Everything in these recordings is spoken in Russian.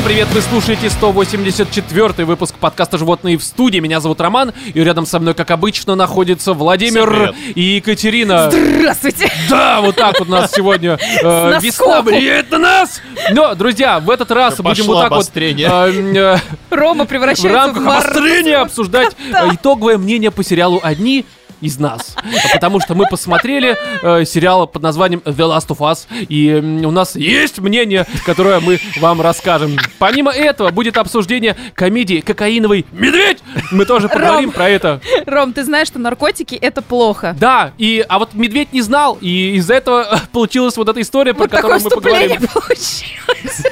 Всем привет, вы слушаете 184 выпуск подкаста «Животные в студии». Меня зовут Роман, и рядом со мной, как обычно, находится Владимир и Екатерина. Здравствуйте! Да, вот так вот у нас сегодня э, С весна влияет на нас! Но, друзья, в этот раз будем Пошло вот так обострение. вот э, э, Рома в превращается в, рамках мор- обострения обсуждать э, итоговое мнение по сериалу «Одни из нас». Потому что мы посмотрели э, сериал под названием The Last of Us, и у нас есть мнение, которое мы вам расскажем. Помимо этого, будет обсуждение комедии «Кокаиновый медведь». Мы тоже поговорим про это. Ром, ты знаешь, что наркотики это плохо. Да, и, а вот медведь не знал, и из-за этого получилась вот эта история, про Вот такое которую мы поговорим. получилось.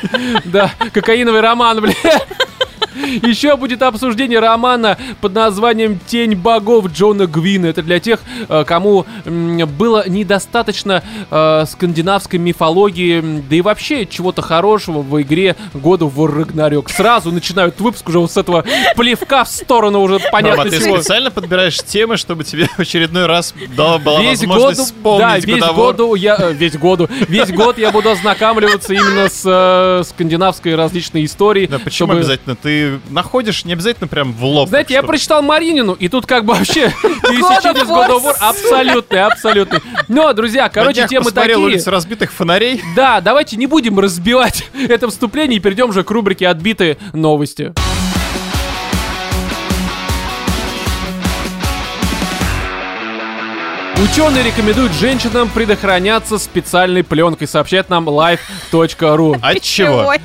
Да, кокаиновый роман, бля. Еще будет обсуждение романа под названием «Тень богов» Джона Гвина. Это для тех, э, кому было недостаточно э, скандинавской мифологии, да и вообще чего-то хорошего в игре года в Рагнарёк. Сразу начинают выпуск уже вот с этого плевка в сторону уже понятно Рома, ты специально подбираешь темы, чтобы тебе в очередной раз дала была Весь возможность год, вспомнить да, весь годовор. году я, э, весь году, весь год я буду ознакомливаться именно с э, скандинавской различной историей. Да почему чтобы- обязательно? Ты находишь не обязательно прям в лоб. Знаете, я прочитал Маринину, и тут как бы вообще пересечение с God of War абсолютный, абсолютный. Но, друзья, На короче, днях темы такие. улицу разбитых фонарей. Да, давайте не будем разбивать это вступление и перейдем же к рубрике «Отбитые новости». Ученые рекомендуют женщинам предохраняться специальной пленкой, сообщает нам live.ru. От чего? Пищевой.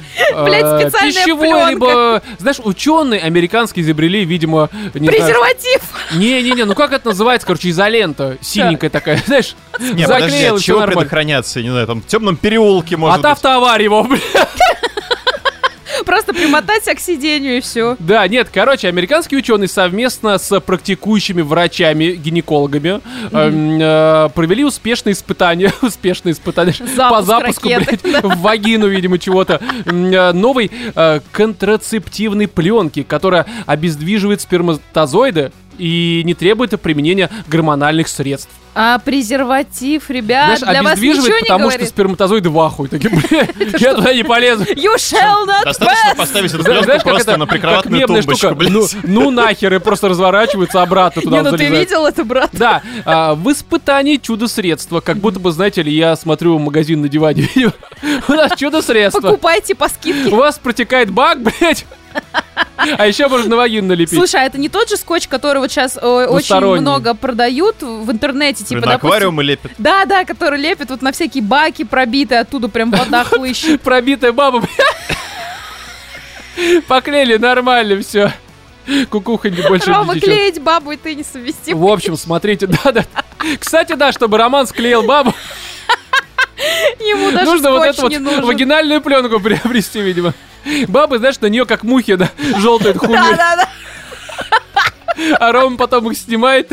Блять, Э, специальная пленка. либо, знаешь, ученые американские изобрели, видимо, не Презерватив. не-не-не, ну как это называется, короче, изолента, синенькая такая, знаешь, Не, подожди, от чего предохраняться? Не знаю, там в темном переулке, может От автоаварии, его, бля. Просто примотать себя к сиденью и все. Да, нет, короче, американские ученые совместно с практикующими врачами-гинекологами эм, э, провели успешные испытания, успешные испытания по Запуск запуску, ракеты, блядь, в вагину, видимо, чего-то, э, новой э, контрацептивной пленки, которая обездвиживает сперматозоиды и не требует применения гормональных средств. А презерватив, ребят, Знаешь, для вас ничего не потому что говорит? сперматозоиды в ахуе. Такие, бля, я туда не полезу. You shall not Достаточно pass. поставить эту пленку просто на прикроватную тумбочку, ну, ну нахер, и просто разворачивается обратно туда Не, ну ты видел это, брат? Да, а, в испытании чудо-средства. Как будто бы, знаете ли, я смотрю магазин на диване. У нас чудо-средство. Покупайте по скидке. У вас протекает бак, блядь. А еще можно на вагин налепить. Слушай, а это не тот же скотч, который вот сейчас очень много продают в интернете, типа, на допустим, аквариумы лепят. Да, да, который лепит вот на всякие баки пробитые, оттуда прям вода хлыщет. Пробитая баба. Поклеили, нормально все. Кукуха не больше Рома, клеить бабу, и ты не совместим. В общем, смотрите, да-да. Кстати, да, чтобы Роман склеил бабу, Ему даже нужно вот эту вот вагинальную пленку приобрести, видимо. Бабы, знаешь, на нее как мухи, да, желтые Да, хуми. да, да. А Рома потом их снимает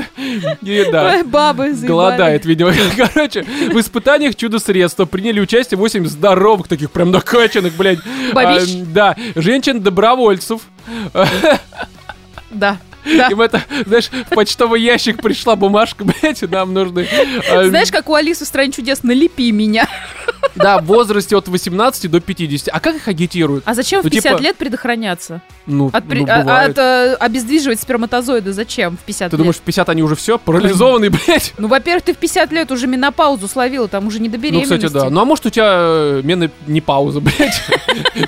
и, да, бабы заебали. голодает, видимо. Короче, в испытаниях чудо-средства приняли участие 8 здоровых, таких прям накачанных, блядь. Бабищ? а, Да, женщин-добровольцев. Да, да. Им это, знаешь, в почтовый ящик пришла бумажка, блядь, и нам нужны. а, Знаешь, как у Алисы в «Стране чудес» «Налепи меня». Да, в возрасте от 18 до 50. А как их агитируют? А зачем в Ну, 50 типа- лет предохраняться? Ну, От, при- ну, а- бывает. от, э, обездвиживать сперматозоиды зачем в 50 Ты лет? думаешь, в 50 они уже все парализованные, блядь? Ну, во-первых, ты в 50 лет уже менопаузу словила, там уже не до Ну, беременности. кстати, да. Ну, а может, у тебя э, мена не пауза, блядь?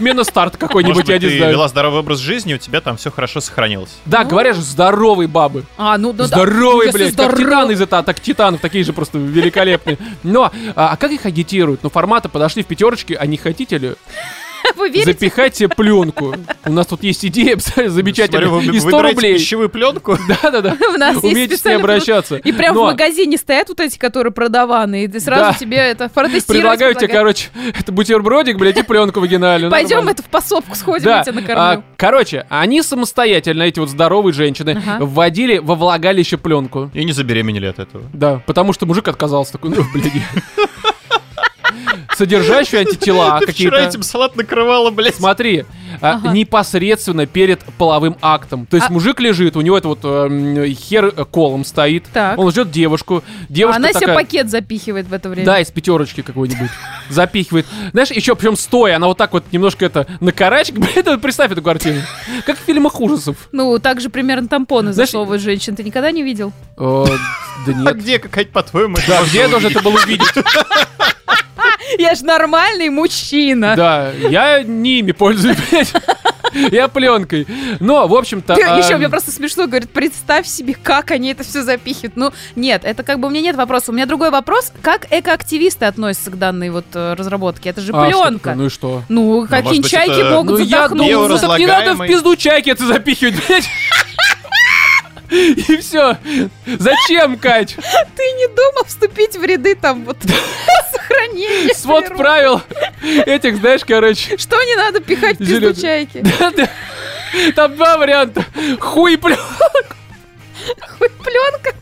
Мена старт какой-нибудь, я не ты знаю. вела здоровый образ жизни, у тебя там все хорошо сохранилось. Да, говорят же, здоровые бабы. А, ну, да. Здоровые, Если блядь, как здоров- титаны из атак титанов, такие же просто великолепные. Но, а, а как их агитируют? Ну, форматы подошли в пятерочке, а не хотите ли Вы верите? запихать себе пленку? У нас тут есть идея замечательная. Смотрю, вы И 100 выбираете рублей. пищевую пленку. Да-да-да. У нас есть Умейте с ней обращаться. И прям Но в магазине стоят вот эти, которые продаваны, и ты сразу Да. тебе это протестировать Предлагаю тебе, короче, это бутербродик, блядь, и пленку вагинальную. Пойдем Нормально. это в пособку сходим, Да, я тебя а, накормлю. короче, они самостоятельно, эти вот здоровые женщины, Ага. вводили во влагалище пленку. И не забеременели от этого. Да, потому что мужик отказался такой, ну, блядь. Содержащую антитела Ты вчера какие-то. этим салат накрывала, блядь. Смотри, а, Ага. непосредственно перед половым актом. То есть А- мужик лежит, у него это вот эм, хер э, колом стоит. Так. Он ждет девушку. Девушка Она себе такая... пакет запихивает в это время. Да, из пятерочки какой-нибудь. Запихивает. Знаешь, еще причем стоя, она вот так вот немножко это на карачек. Блин, вот представь эту картину. Как в фильмах ужасов. Ну, так же примерно тампоны засовывают женщин. Ты никогда не видел? Э, Да А нет. где, какая по-твоему? Да, где я должен это был увидеть? Я ж нормальный мужчина. Да, я не ими пользуюсь, блядь. Я пленкой. Но, в общем-то... Ты- Еще эм, мне просто смешно, говорит, представь себе, как они это все запихивают. Ну, нет, это как бы у меня нет вопроса. У меня другой вопрос, как экоактивисты относятся к данной вот э, разработке? Это же а, пленка. Ну и что? Ну, какие быть, чайки это- могут Ну задохнуться? ну так не надо в пизду чайки это запихивать, блядь. И все. Зачем, Кать? Ты не думал вступить в ряды там вот сохранения? Свод правил этих, знаешь, короче. Что не надо пихать в чайки? Там два варианта. Хуй плю. Хуй пленка.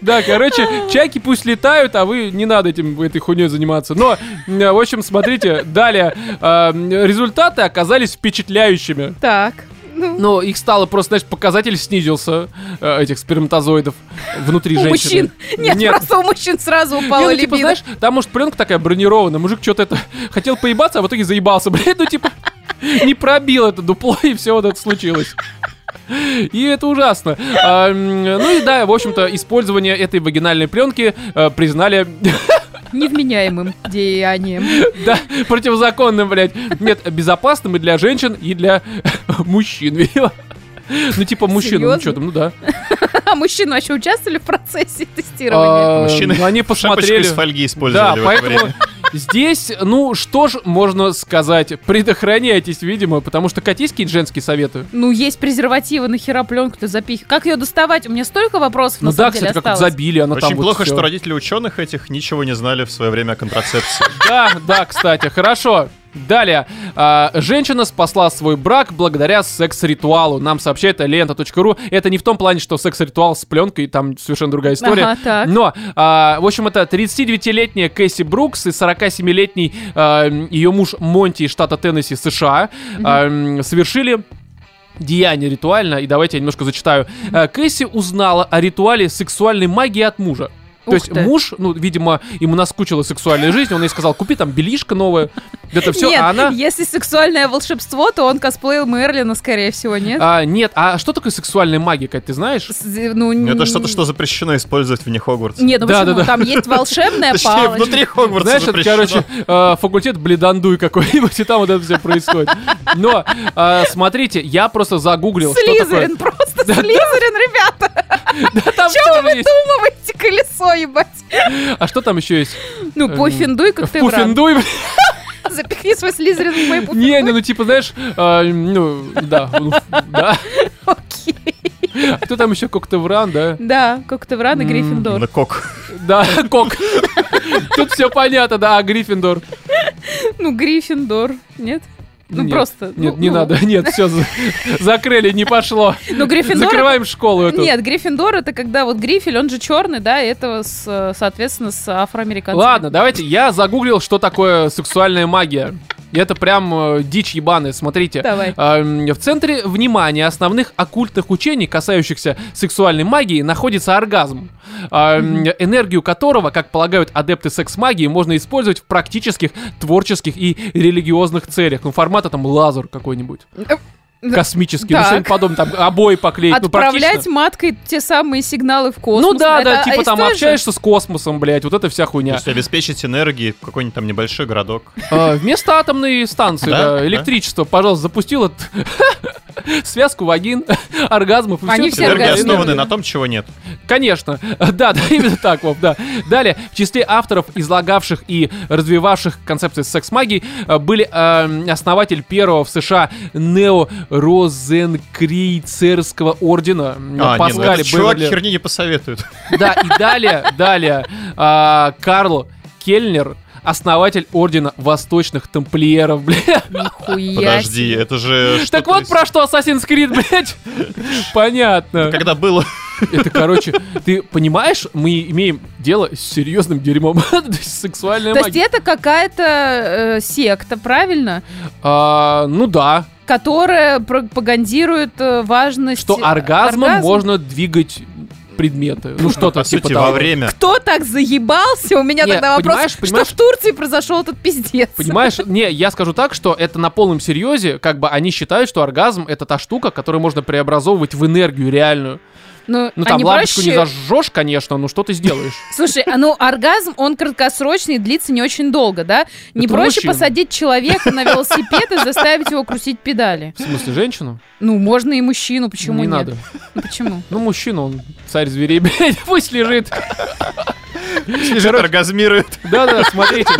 Да, короче, чайки пусть летают, а вы не надо этим, этой хуйней заниматься. Но, э, в общем, смотрите, далее. э, Результаты оказались впечатляющими. Так. Ну, Но их стало просто, знаешь, показатель снизился, э, этих сперматозоидов внутри у женщины. мужчин. Нет, просто у мужчин сразу Не, упала ну, типа, знаешь, там, может, пленка такая бронированная, мужик что-то это хотел поебаться, а в итоге заебался, блядь, ну, типа, не пробил это дупло, и все вот это случилось. И это ужасно. А, ну и да, в общем-то, использование этой вагинальной пленки э, признали, Невменяемым деянием. да, противозаконным, блядь. Нет, безопасным и для женщин, и для мужчин, видимо. Ну, типа, мужчин, ну что там, ну да. А мужчины вообще участвовали в процессе тестирования? А, Мужчины ну, они посмотрели. из фольги Да, использовали это поэтому здесь, ну, что ж можно сказать? Предохраняйтесь, видимо, потому что катись женские советы. Ну, есть презервативы, нахера пленку-то запихивать? Как ее доставать? У меня столько вопросов Ну на да, самом деле кстати, как забили, она там Очень плохо, что родители ученых этих ничего не знали в свое время о контрацепции. Да, да, кстати, хорошо. Далее. А, женщина спасла свой брак благодаря секс-ритуалу. Нам сообщает лента.ру. Это не в том плане, что секс-ритуал с пленкой, там совершенно другая история. Ага, так. Но, а, в общем, это 39-летняя Кэсси Брукс и 47-летний а, ее муж Монти из штата Теннесси, США, м, совершили деяние ритуально, и давайте я немножко зачитаю. Кэсси узнала о ритуале сексуальной магии от мужа. То Ух есть ты. муж, ну, видимо, ему наскучила сексуальная жизнь, он ей сказал, купи там белишко новое, это все, нет, а она... если сексуальное волшебство, то он косплеил Мерлина, скорее всего, нет? А, нет, а что такое сексуальная магия, Кать, ты знаешь? С- Ну, н- Это что-то, что запрещено использовать вне Хогвартса. Нет, ну Да, почему? да, да. Там есть волшебная палочка. внутри Хогвартса Знаешь, это, короче, э, факультет бледандуй какой-нибудь, и там вот это все происходит. Но, э, смотрите, я просто загуглил, что такое... Слизерин, просто Слизерин, ребята. Да, там Чего вы выдумываете колесо, ебать? А что там еще есть? Ну, Эм, пуффиндуй, как ты враг. Пуффиндуй? Запихни свой Слизерин в мой Не, пуффиндуй. не, ну типа, знаешь, э, ну, да, ну, да. Окей. А Кто там еще Коктевран, да? Да, враг и Гриффиндор. На кок. Да, Кок. Тут все понятно, да, а Гриффиндор. Ну, Гриффиндор, нет? Ну, Нет, просто. Нет, ну, не ну. надо, нет, все, закрыли, не пошло. Ну, Гриффиндор... Закрываем школу эту. Нет, Гриффиндор это когда вот Грифель, он же черный, да, и это, с, соответственно, с афроамериканцами. Ладно, давайте, я загуглил, что такое сексуальная магия. И это прям э, дичь ебаная, смотрите. Давай. Эм, В центре внимания основных оккультных учений, касающихся сексуальной магии, находится оргазм, эм, энергию которого, как полагают адепты секс-магии, можно использовать в практических, творческих и религиозных целях. Ну, формата там лазер какой-нибудь, Космический, ну, Так. что-нибудь подобное, там обои поклеить, ну, Отправлять практично. маткой те самые сигналы в космос. Ну да, Это да, типа там той же? общаешься с космосом, блядь, вот это вся То хуйня. есть обеспечить энергией какой-нибудь там небольшой городок. А, Вместо атомной станции, Да? электричество, пожалуйста, запустил связку вагин, оргазмов и Они все Энергия оргазмы. основаны на том, чего нет. Конечно, да, да, именно так, Вов, да. Далее, в числе авторов, излагавших и развивавших концепции секс-магии, э, были э, основатель первого в США нео-розенкрейцерского ордена м, А, не, ну Паскаль этот чувак херни не посоветует. Да, и далее, далее, Карл Кельнер, основатель ордена восточных тамплиеров, бля. Нихуя Подожди, себе. это же Так вот про что Assassin's Creed, блядь. Понятно. Когда было... Это, короче, ты понимаешь, мы имеем дело с серьезным дерьмом. Сексуальная То есть это какая-то э, секта, правильно? А, ну да, Которая пропагандирует э, важность... что оргазмом оргазма. можно двигать предметы. Ну что-то По типа сути, того. во время. Кто так заебался? У меня Не, тогда вопрос, понимаешь, что понимаешь? в Турции произошел этот пиздец. Понимаешь? Не, я скажу так, что это на полном серьезе, как бы они считают, что оргазм это та штука, которую можно преобразовывать в энергию реальную. Ну, Ну там они лампочку не проще- зажжешь, конечно, но что ты сделаешь? Слушай, а ну оргазм, он краткосрочный, длится не очень долго, да? Не Это проще мужчин. посадить человека на велосипед и заставить его крутить педали. В смысле, женщину? Ну, можно и мужчину, почему не нет? надо. Ну, почему? Ну, мужчина, он царь зверей, блядь, пусть лежит. Лежит, оргазмирует. Да-да, смотрите.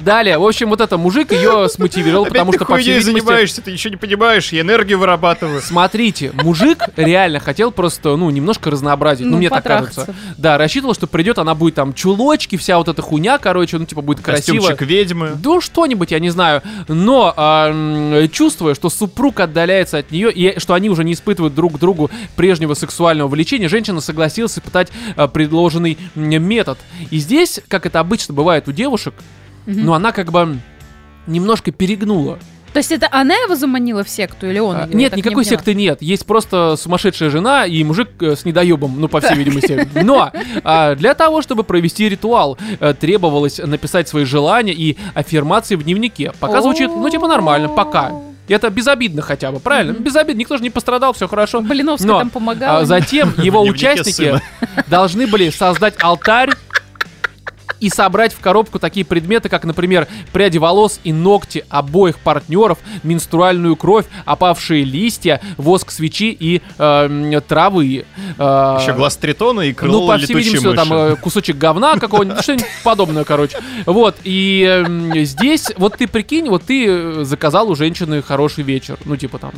Далее, в общем, вот это мужик ее смотивировал, Опять потому ты что, по всей видимости, занимаешься, ты ничего не понимаешь, я энергию вырабатываю. Смотрите, мужик реально хотел просто, ну, немножко разнообразить. Ну, Ну, мне так кажется. Да, рассчитывал, что придет, она будет там чулочки, вся вот эта хуйня, короче, ну, типа, будет красиво. Костюмчик ведьмы. Да что-нибудь, я не знаю. Но а, чувствуя, что супруг отдаляется от нее, и что они уже не испытывают друг к другу прежнего сексуального влечения, женщина согласилась испытать а, предложенный м, метод. И здесь, как это обычно бывает у девушек, Мгм. ну, она как бы немножко перегнула. То есть это она его заманила в секту или он? А? Я Нет, не никакой поняла. секты нет. Есть просто сумасшедшая жена и мужик э, с недоебом, ну, по всей видимости. Но а, для того, чтобы провести ритуал, э, требовалось написать свои желания и аффирмации в дневнике. Пока звучит, ну, типа, нормально, пока. Это безобидно хотя бы, правильно? Мгм. Безобидно, никто же не пострадал, все хорошо. Блиновская Но, там помогала. А затем его участники должны были создать алтарь и собрать в коробку такие предметы, как, например, пряди волос и ногти обоих партнеров, менструальную кровь, опавшие листья, воск свечи и э, травы. Э, Еще глаз тритона и крыло ну, по всей видимости, там мыши. э, кусочек говна какого-нибудь, что-нибудь подобное, короче. Вот, и эм, здесь, вот ты прикинь, вот ты э, заказал у женщины хороший вечер, ну, типа там.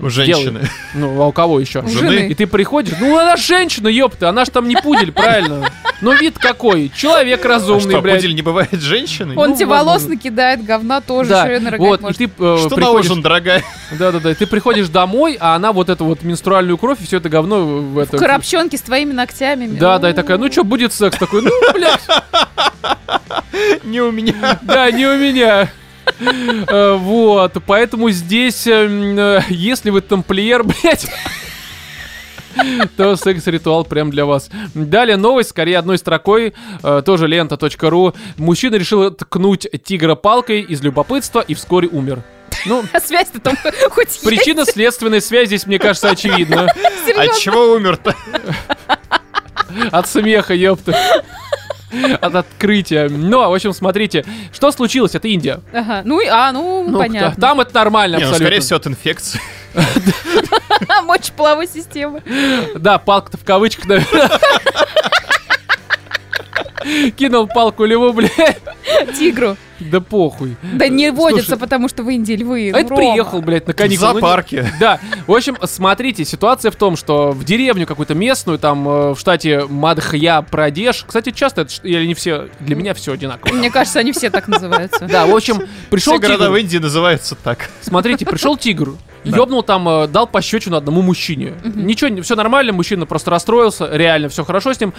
У женщины. ну, а у кого еще? У жены. И ты приходишь, ну она женщина, ёпта, она ж там не пудель, правильно? Ну вид какой, человек А разумный, что, блядь. пудель не бывает женщиной? Он Ну, тебе возможно. волос накидает, говна тоже, Да, нарыгать вот, и может. ты э, Что на приходишь, ужин, дорогая? да-да-да, ты приходишь домой, а она вот эту вот менструальную кровь и все это говно в это... Коробчонки с твоими ногтями. Да, да, и такая, ну что, будет секс? Такой, ну, блядь, Не у меня. да, не у меня. Э, Вот, поэтому здесь, эм, э, если вы тамплиер, блядь, то секс-ритуал прям для вас. Далее новость, скорее одной строкой, э, тоже лента.ру. Мужчина решил ткнуть тигра палкой из любопытства и вскоре умер. Ну, А связь-то там хоть есть? причинно-следственная связь здесь, мне кажется, очевидна. От Серьезно? чего умер-то? От смеха, ёпта. От открытия. Ну, в общем, смотрите, что случилось, это Индия. Ага, ну, и- а, ну, Ну, понятно. Там это нормально Не, ну, абсолютно. скорее всего, от инфекции. Мочеполовой системы. Да, палка-то в кавычках, наверное. Кинул палку льву, блядь. Тигру. Да похуй. Да не водятся, потому что в Индии львы. А ну, это Рома. приехал, блядь, на В каникулы. Ну, не- зоопарке. Да, в общем, смотрите, ситуация в том, что в деревню какую-то местную, там э, в штате Мадхья-Прадеш, кстати, часто это, или не все, для меня все одинаково. Мне кажется, они все так называются. Да, в общем, пришел Все города в тигр, Индии называются так. смотрите, пришел тигр, Да. ёбнул там, э, дал пощечину одному мужчине. Ничего, все нормально, мужчина просто расстроился, реально все хорошо с ним,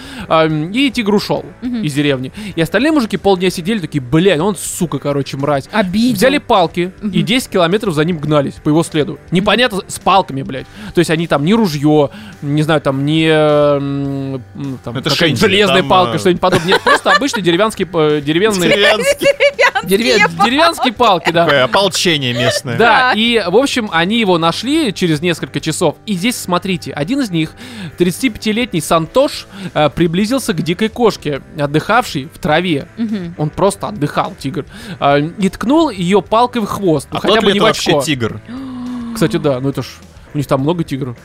и тигр ушел из деревни. И остальные мужики полдня сидели такие, блядь, он сука, короче, мразь. Обидел. Взяли палки и 10 километров за ним гнались по его следу. Непонятно, с палками, блядь. То есть они там не ружье, не знаю, там не там, Это шинди, железная там, палка, а, что-нибудь подобное. Нет, просто обычные деревенские, э, деревянные. Дереве- деревенские палки, да. Такое ополчение местное. Да, и, в общем, они его нашли через несколько часов. И здесь, смотрите, один из них, 35-летний Сантош, э, приблизился к дикой кошке, отдыхавшей в траве. Он просто отдыхал, тигр. А, и ткнул ее палкой в хвост. Ну, А хотя тот бы не вообще тигр? Кстати, да, ну это ж... У них там много тигров.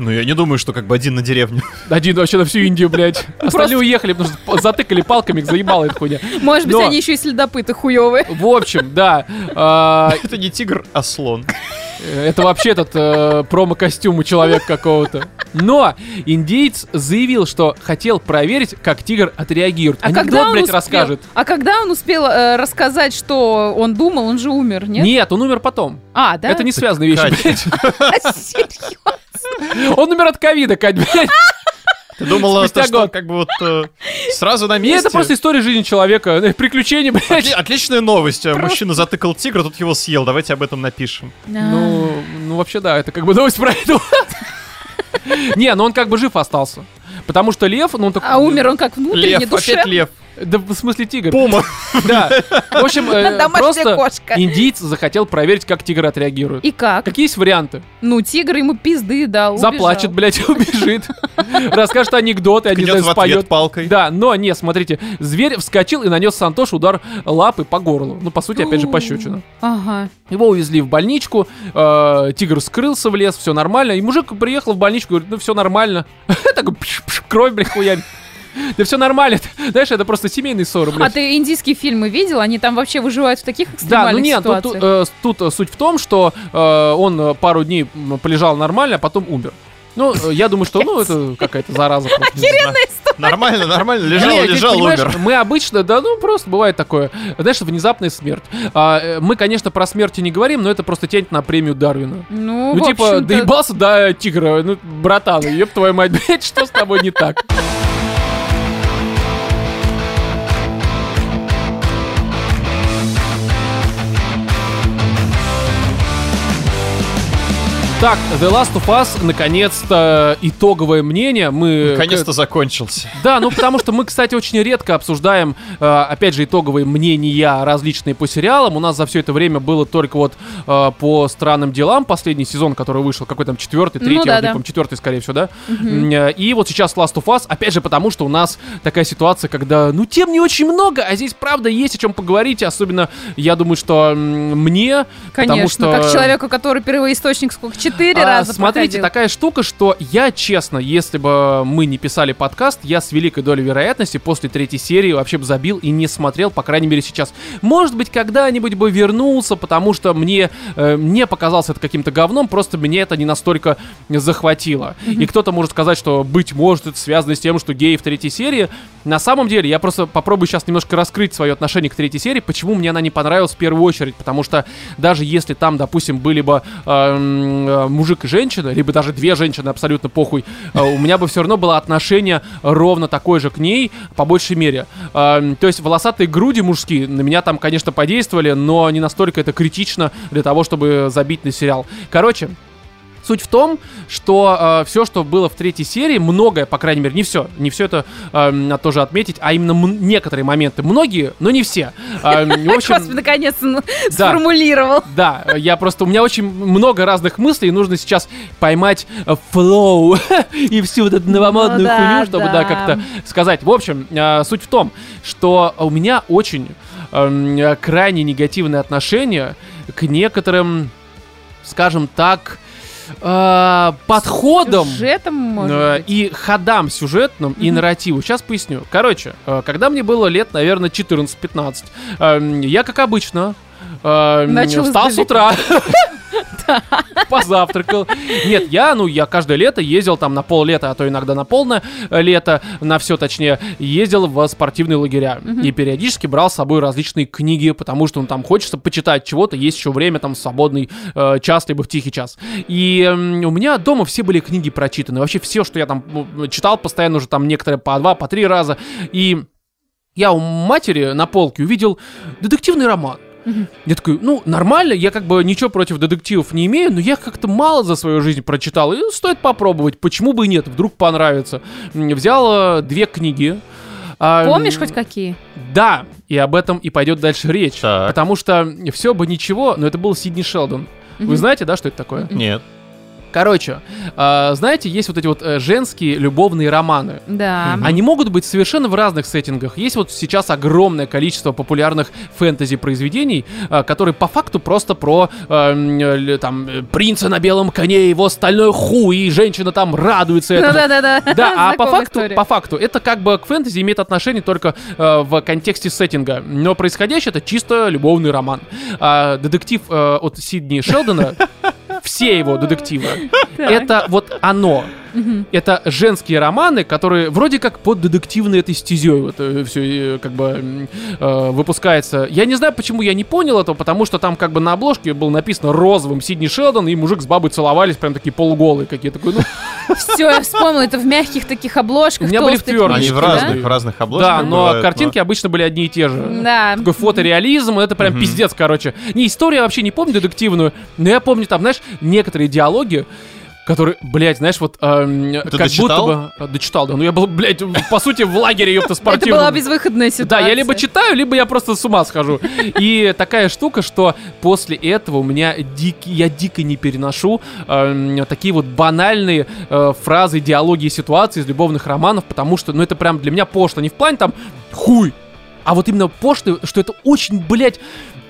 Ну, я не думаю, что как бы один на деревню. Один вообще на всю Индию, блядь. Остальные уехали, потому что затыкали палками, их заебала эта хуйня. Может быть, Но- они еще и следопыты хуевые. В общем, да. а, Это не тигр, а слон. Это вообще этот э, промо-костюм у человека какого-то. Но индейец заявил, что хотел проверить, как тигр отреагирует. А Анекдот, когда он блядь, успел? расскажет. А когда он успел э, рассказать, что он думал, он же умер, нет? Нет, он умер потом. А, да? Это не связанные вещи, блядь. Серьезно? Он умер от ковида, Кать, блядь. Ты думала, Спустя то, что год. как бы вот э, сразу на месте? это просто история жизни человека. э, Приключения, блядь. Отли- Отличная новость. Э, Мужчина затыкал тигра, тут его съел. Давайте об этом напишем. Ну, ну, вообще, да, это как бы новость про это. Не, но он как бы жив остался. Потому что лев, ну он такой... А умер он как внутренне, Лев, душе? опять лев. Да, в смысле тигр. Пума. Да. В общем, э, просто кошка. индийец захотел проверить, как тигр отреагирует. И как? Какие есть варианты? Ну, тигр ему пизды дал, убежал. Заплачет, блядь, и убежит. Расскажет анекдоты, Ткнет знаю, споет. палкой. Да, но не, смотрите, зверь вскочил и нанес Сантош удар лапы по горлу. Ну, по сути, опять же, пощечина. Ага. Его увезли в больничку, э, тигр скрылся в лес, все нормально. И мужик приехал в больничку, говорит, ну все нормально. Пш, кровь, блядь, хуями. Да все нормально. Знаешь, это просто семейный ссор, А ты индийские фильмы видел? Они там вообще выживают в таких Да, экстремальных ну нет, тут, ситуациях. э, тут, э, суть в том, что э, он пару дней полежал нормально, а потом умер. Ну, я думаю, что, ну, это какая-то зараза. не знаю. Нормально, нормально. Лежал, Не, ты лежал, умер. Мы обычно, да, ну просто бывает такое. Знаешь, внезапная смерть. А, мы, конечно, про смерти не говорим, но это просто тянет на премию Дарвина. Ну, Ну, типа, доебался до тигра. Ну, братан, еб твою мать, блядь, что с тобой не так? Так, The Last of Us, наконец-то, итоговое мнение. Мы... Наконец-то закончился. Да, ну потому что мы, кстати, очень редко обсуждаем, э, опять же, итоговые мнения различные по сериалам. У нас за все это время было только вот э, по странным делам последний сезон, который вышел, какой там четвертый, Ну третий, да, не да. помню, четвертый, скорее всего, да. Э, И вот сейчас Last of Us, опять же, потому что у нас такая ситуация, когда, ну, тем не очень много, а здесь, правда, есть о чем поговорить. Особенно, я думаю, что мне, потому Конечно, что... как человеку, который первоисточник сколько? Четыре А, раза Смотрите, проходил. такая штука, что я, честно, если бы мы не писали подкаст, я с великой долей вероятности после третьей серии вообще бы забил и не смотрел, по крайней мере, сейчас. Может быть, когда-нибудь бы вернулся, потому что мне э, не показалось это каким-то говном, просто мне это не настолько захватило. И кто-то может сказать, что, быть может, это связано с тем, что геи в третьей серии. На самом деле, я просто попробую сейчас немножко раскрыть свое отношение к третьей серии, почему мне она не понравилась в первую очередь, потому что даже если там, допустим, были бы эм, мужик и женщина, либо даже две женщины, абсолютно похуй, э, у меня бы все равно было отношение ровно такое же к ней, по большей мере. Эм, то есть волосатые груди мужские на меня там, конечно, подействовали, но не настолько это критично для того, чтобы забить на сериал. Короче, Суть в том, что все, что было в третьей серии, многое, по крайней мере, не все, не все это э, надо тоже отметить, а именно некоторые моменты, многие, но не все. Э, в общем, Господи, наконец-то ну, Да. сформулировал. да, я просто, у меня очень много разных мыслей, нужно сейчас поймать э, флоу и всю вот эту новомодную Ну да, хуйню, чтобы, да, да. как-то сказать. В общем, э, суть в том, что у меня очень эм, э, крайне негативное отношение к некоторым, скажем так, э, подходам Сюжетом, э, и ходам сюжетным и нарративу. Сейчас поясню. Короче, э, когда мне было лет, наверное, 14-15, э, я, как обычно, э, Начал встал с утра, позавтракал. Нет, я, ну, я каждое лето ездил там на пол лета, а то иногда на полное э, лето, на все точнее, ездил в спортивные лагеря. И периодически брал с собой различные книги, потому что, ну, там хочется почитать чего-то, есть еще время, там, свободный э, час, либо в тихий час. И м, у меня дома все были книги прочитаны. Вообще все, что я там ну, читал постоянно уже там некоторые по два, по три раза. И я у матери на полке увидел детективный роман. Я такой, ну, нормально, я как бы ничего против детективов не имею, но я как-то мало за свою жизнь прочитал, и стоит попробовать, почему бы и нет, вдруг понравится. Взял э, две книги. А, Помнишь хоть какие? Да, и об этом и пойдет дальше речь. Так. Потому что все бы ничего, но это был Сидни Шелдон. Вы знаете, да, что это такое? Нет. Короче, а, знаете, есть вот эти вот э, женские любовные романы. Да. Они могут быть совершенно в разных сеттингах. Есть вот сейчас огромное количество популярных фэнтези-произведений, а, которые по факту просто про э, м, э, там э, принца на белом коне, его стальной хуй, и женщина там радуется этому. да-да-да. Да, а по факту, по факту, это как бы к фэнтези имеет отношение только э, в контексте сеттинга. Но происходящее это чисто любовный роман. А, детектив э, от Сидни Шелдона, все его детективы, это вот оно. Это женские романы, которые вроде как под детективной этой стезей вот все как бы э, выпускается. Я не знаю, почему я не понял этого, потому что там как бы на обложке было написано розовым Сидни Шелдон, и мужик с бабой целовались, прям такие полуголые какие-то. Такой, ну, Все, я вспомнила, это в мягких таких обложках. У меня были в твёрдых. Они в да? разных, в разных обложках. да, но бывают, картинки обычно были одни и те же. Да. Такой фотореализм, это прям пиздец, короче. Не, историю я вообще не помню детективную, но я помню там, знаешь, некоторые диалоги, которые, блядь, знаешь, вот эм, как дочитал? будто бы... э, Дочитал, да. Ну я был, блядь, по сути, в лагере, ёпта, Это спортивном. была безвыходная ситуация. Да, я либо читаю, либо я просто с ума схожу. И такая штука, что после этого у меня дикий, я дико не переношу эм, такие вот банальные э, фразы, диалоги и ситуации из любовных романов, потому что, ну, это прям для меня пошло. Не в плане там хуй, а вот именно пошло, что это очень, блядь,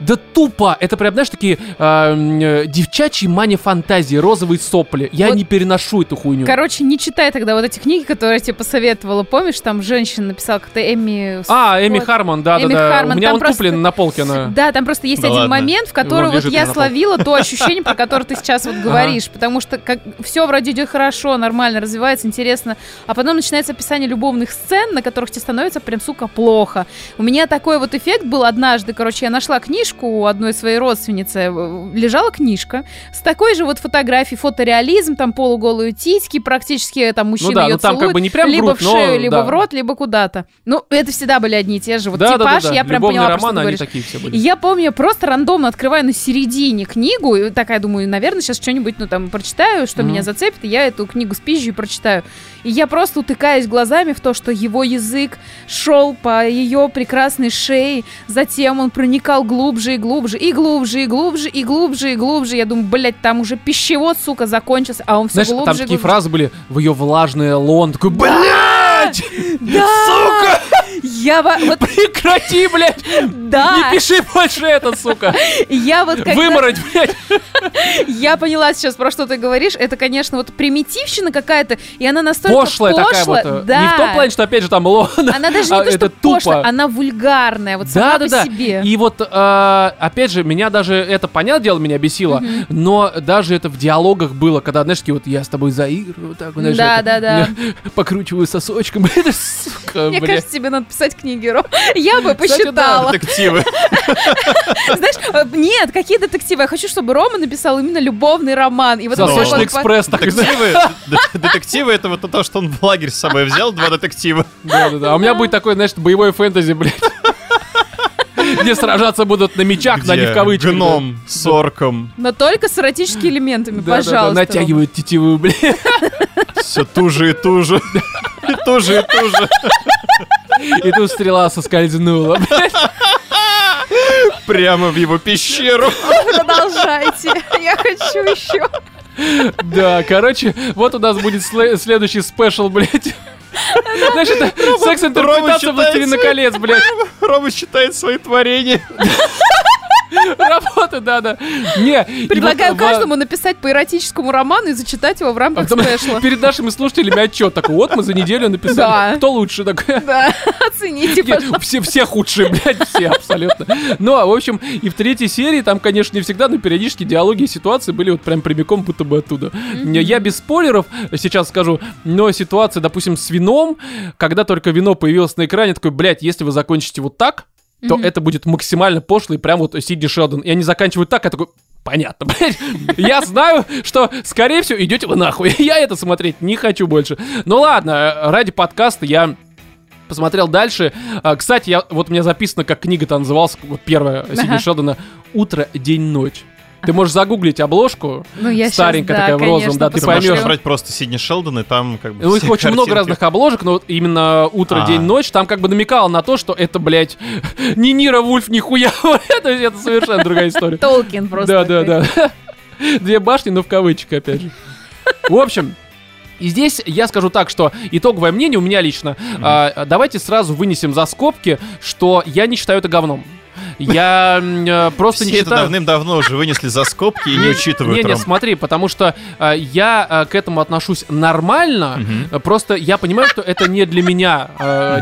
да тупо. Это прям, знаешь, такие э, девчачьи мани-фантазии, розовые сопли. Я Вот- не переношу эту хуйню. Короче, не читай тогда вот эти книги, которые я тебе посоветовала. Помнишь, там женщина написала как-то Эми... А, Эми Вот. Хармон, да, Эми да, да. Хармон, У меня там он просто- куплен на полке. На... Да, там просто есть Да один ладно. момент, в который Он вот я словила то ощущение, про которое ты сейчас вот говоришь, потому что как все вроде идет хорошо, нормально, развивается, интересно, а потом начинается описание любовных сцен, на которых тебе становится прям, сука, плохо. У меня такой вот эффект был однажды, короче, я нашла книжку у одной своей родственницы, э, лежала книжка с такой же вот фотографией, фотореализм, там полуголые титьки, практически э, там мужчина Ну да, ее ну там как бы не прям либо грудь, в шею, но либо да. в рот, либо куда-то. Ну, это всегда были одни и те же. Вот да, да, типаж, да, да. я прям Любовные поняла, романы, они такие все были. я помню, я просто рандомно открываю на середине книгу, и такая думаю, наверное, сейчас что-нибудь, ну, там, прочитаю, что Мгм. меня зацепит, и я эту книгу спизжу и прочитаю. И я просто утыкаюсь глазами в то, что его язык шел по ее прекрасной шее, затем он проникал глубже и глубже, и глубже, и глубже, и глубже, и глубже. Я думаю, блядь, там уже пищевод, сука, закончился, а он все Знаешь, глубже там такие глубже. фразы были в ее влажное лон. Такой, блядь! Да! Сука! Я во- вот, Прекрати, блядь! да, Не пиши больше это, сука! я вот когда... Вымороть, блядь! Я поняла сейчас, про что ты говоришь. Это, конечно, вот примитивщина какая-то, и она настолько Пошлая такая вот. э, Да. Не в том плане, что опять же там лон. Она даже не а то, что пошлая, она вульгарная, вот сама Да, да, по да. себе. И вот, э, опять же, меня даже это, понятное дело, меня бесило, Мгм. но даже это в диалогах было, когда, знаешь, такие вот, я с тобой заигрываю, так, знаешь, Да, это, да, да. покручиваю сосочком, это, сука, Мне блядь. кажется, тебе надо писать книги, Ром. Я бы Кстати, да, посчитала. Детективы. Знаешь, э, нет, какие детективы? Я хочу, чтобы Рома написал именно любовный роман. И вот Сосочный экспресс, Детективы, детективы это вот то, что он в лагерь с собой взял, два детектива. Да, да, да. А у меня будет такое, знаешь, боевое фэнтези, блядь. Где сражаться будут на мечах, да, не в Где кавычках. Гном с орком. Но только с эротическими элементами, пожалуйста. натягивают тетиву, блядь. Все туже и туже. И туже и туже. И тут стрела соскользнула. блядь. Прямо в его пещеру. Продолжайте. Я хочу еще. Да, короче, вот у нас будет сле- следующий спешл, блядь. Знаешь, это секс-интерпретация «Властелина колец», блядь. Рома читает свои творения. Да-да. Не, Предлагаю вот, а, каждому написать по эротическому роману и зачитать его в а рамках спешла. Перед нашими слушателями отчет такой, вот мы за неделю написали. Да. Кто лучше такой? Да, оцените, все, все худшие, блядь, все абсолютно. Ну, а в общем, и в третьей серии там, конечно, не всегда, но периодически диалоги и ситуации были вот прям прямиком будто бы оттуда. Я без спойлеров сейчас скажу, но ситуация, допустим, с вином, когда только вино появилось на экране, такой, блядь, если вы закончите вот так, то Мгм. это будет максимально пошло и прям вот Сидни Шелдон. И они заканчивают так, я такой, понятно, блядь. Я знаю, что, скорее всего, идете вы нахуй. Я это смотреть не хочу больше. Ну ладно, ради подкаста я посмотрел дальше. А, Кстати, я, вот у меня записано, как книга-то называлась, вот первая Сидни Ага. Шелдона «Утро, день, ночь». Ты можешь загуглить обложку, Ну, я старенькая да, такая в розовом, да, ты Ты можешь поймешь. набрать просто Сидни Шелдон, и там как бы Ну, их очень много разных обложек, но вот именно утро, А. день, ночь там как бы намекало на то, что это, блядь, не Нира Вульф, нихуя. это, это совершенно другая история. Толкин просто. Да, да, да. Две башни, но в кавычках, опять же. В общем, и здесь я скажу так, что итоговое мнение у меня лично. а, давайте сразу вынесем за скобки, что я не считаю это говном. Я э, просто Все не это считаю... давным-давно уже вынесли за скобки и не учитывают Не, не, Ром. смотри, потому что э, я э, к этому отношусь нормально. Просто я понимаю, что это не для меня,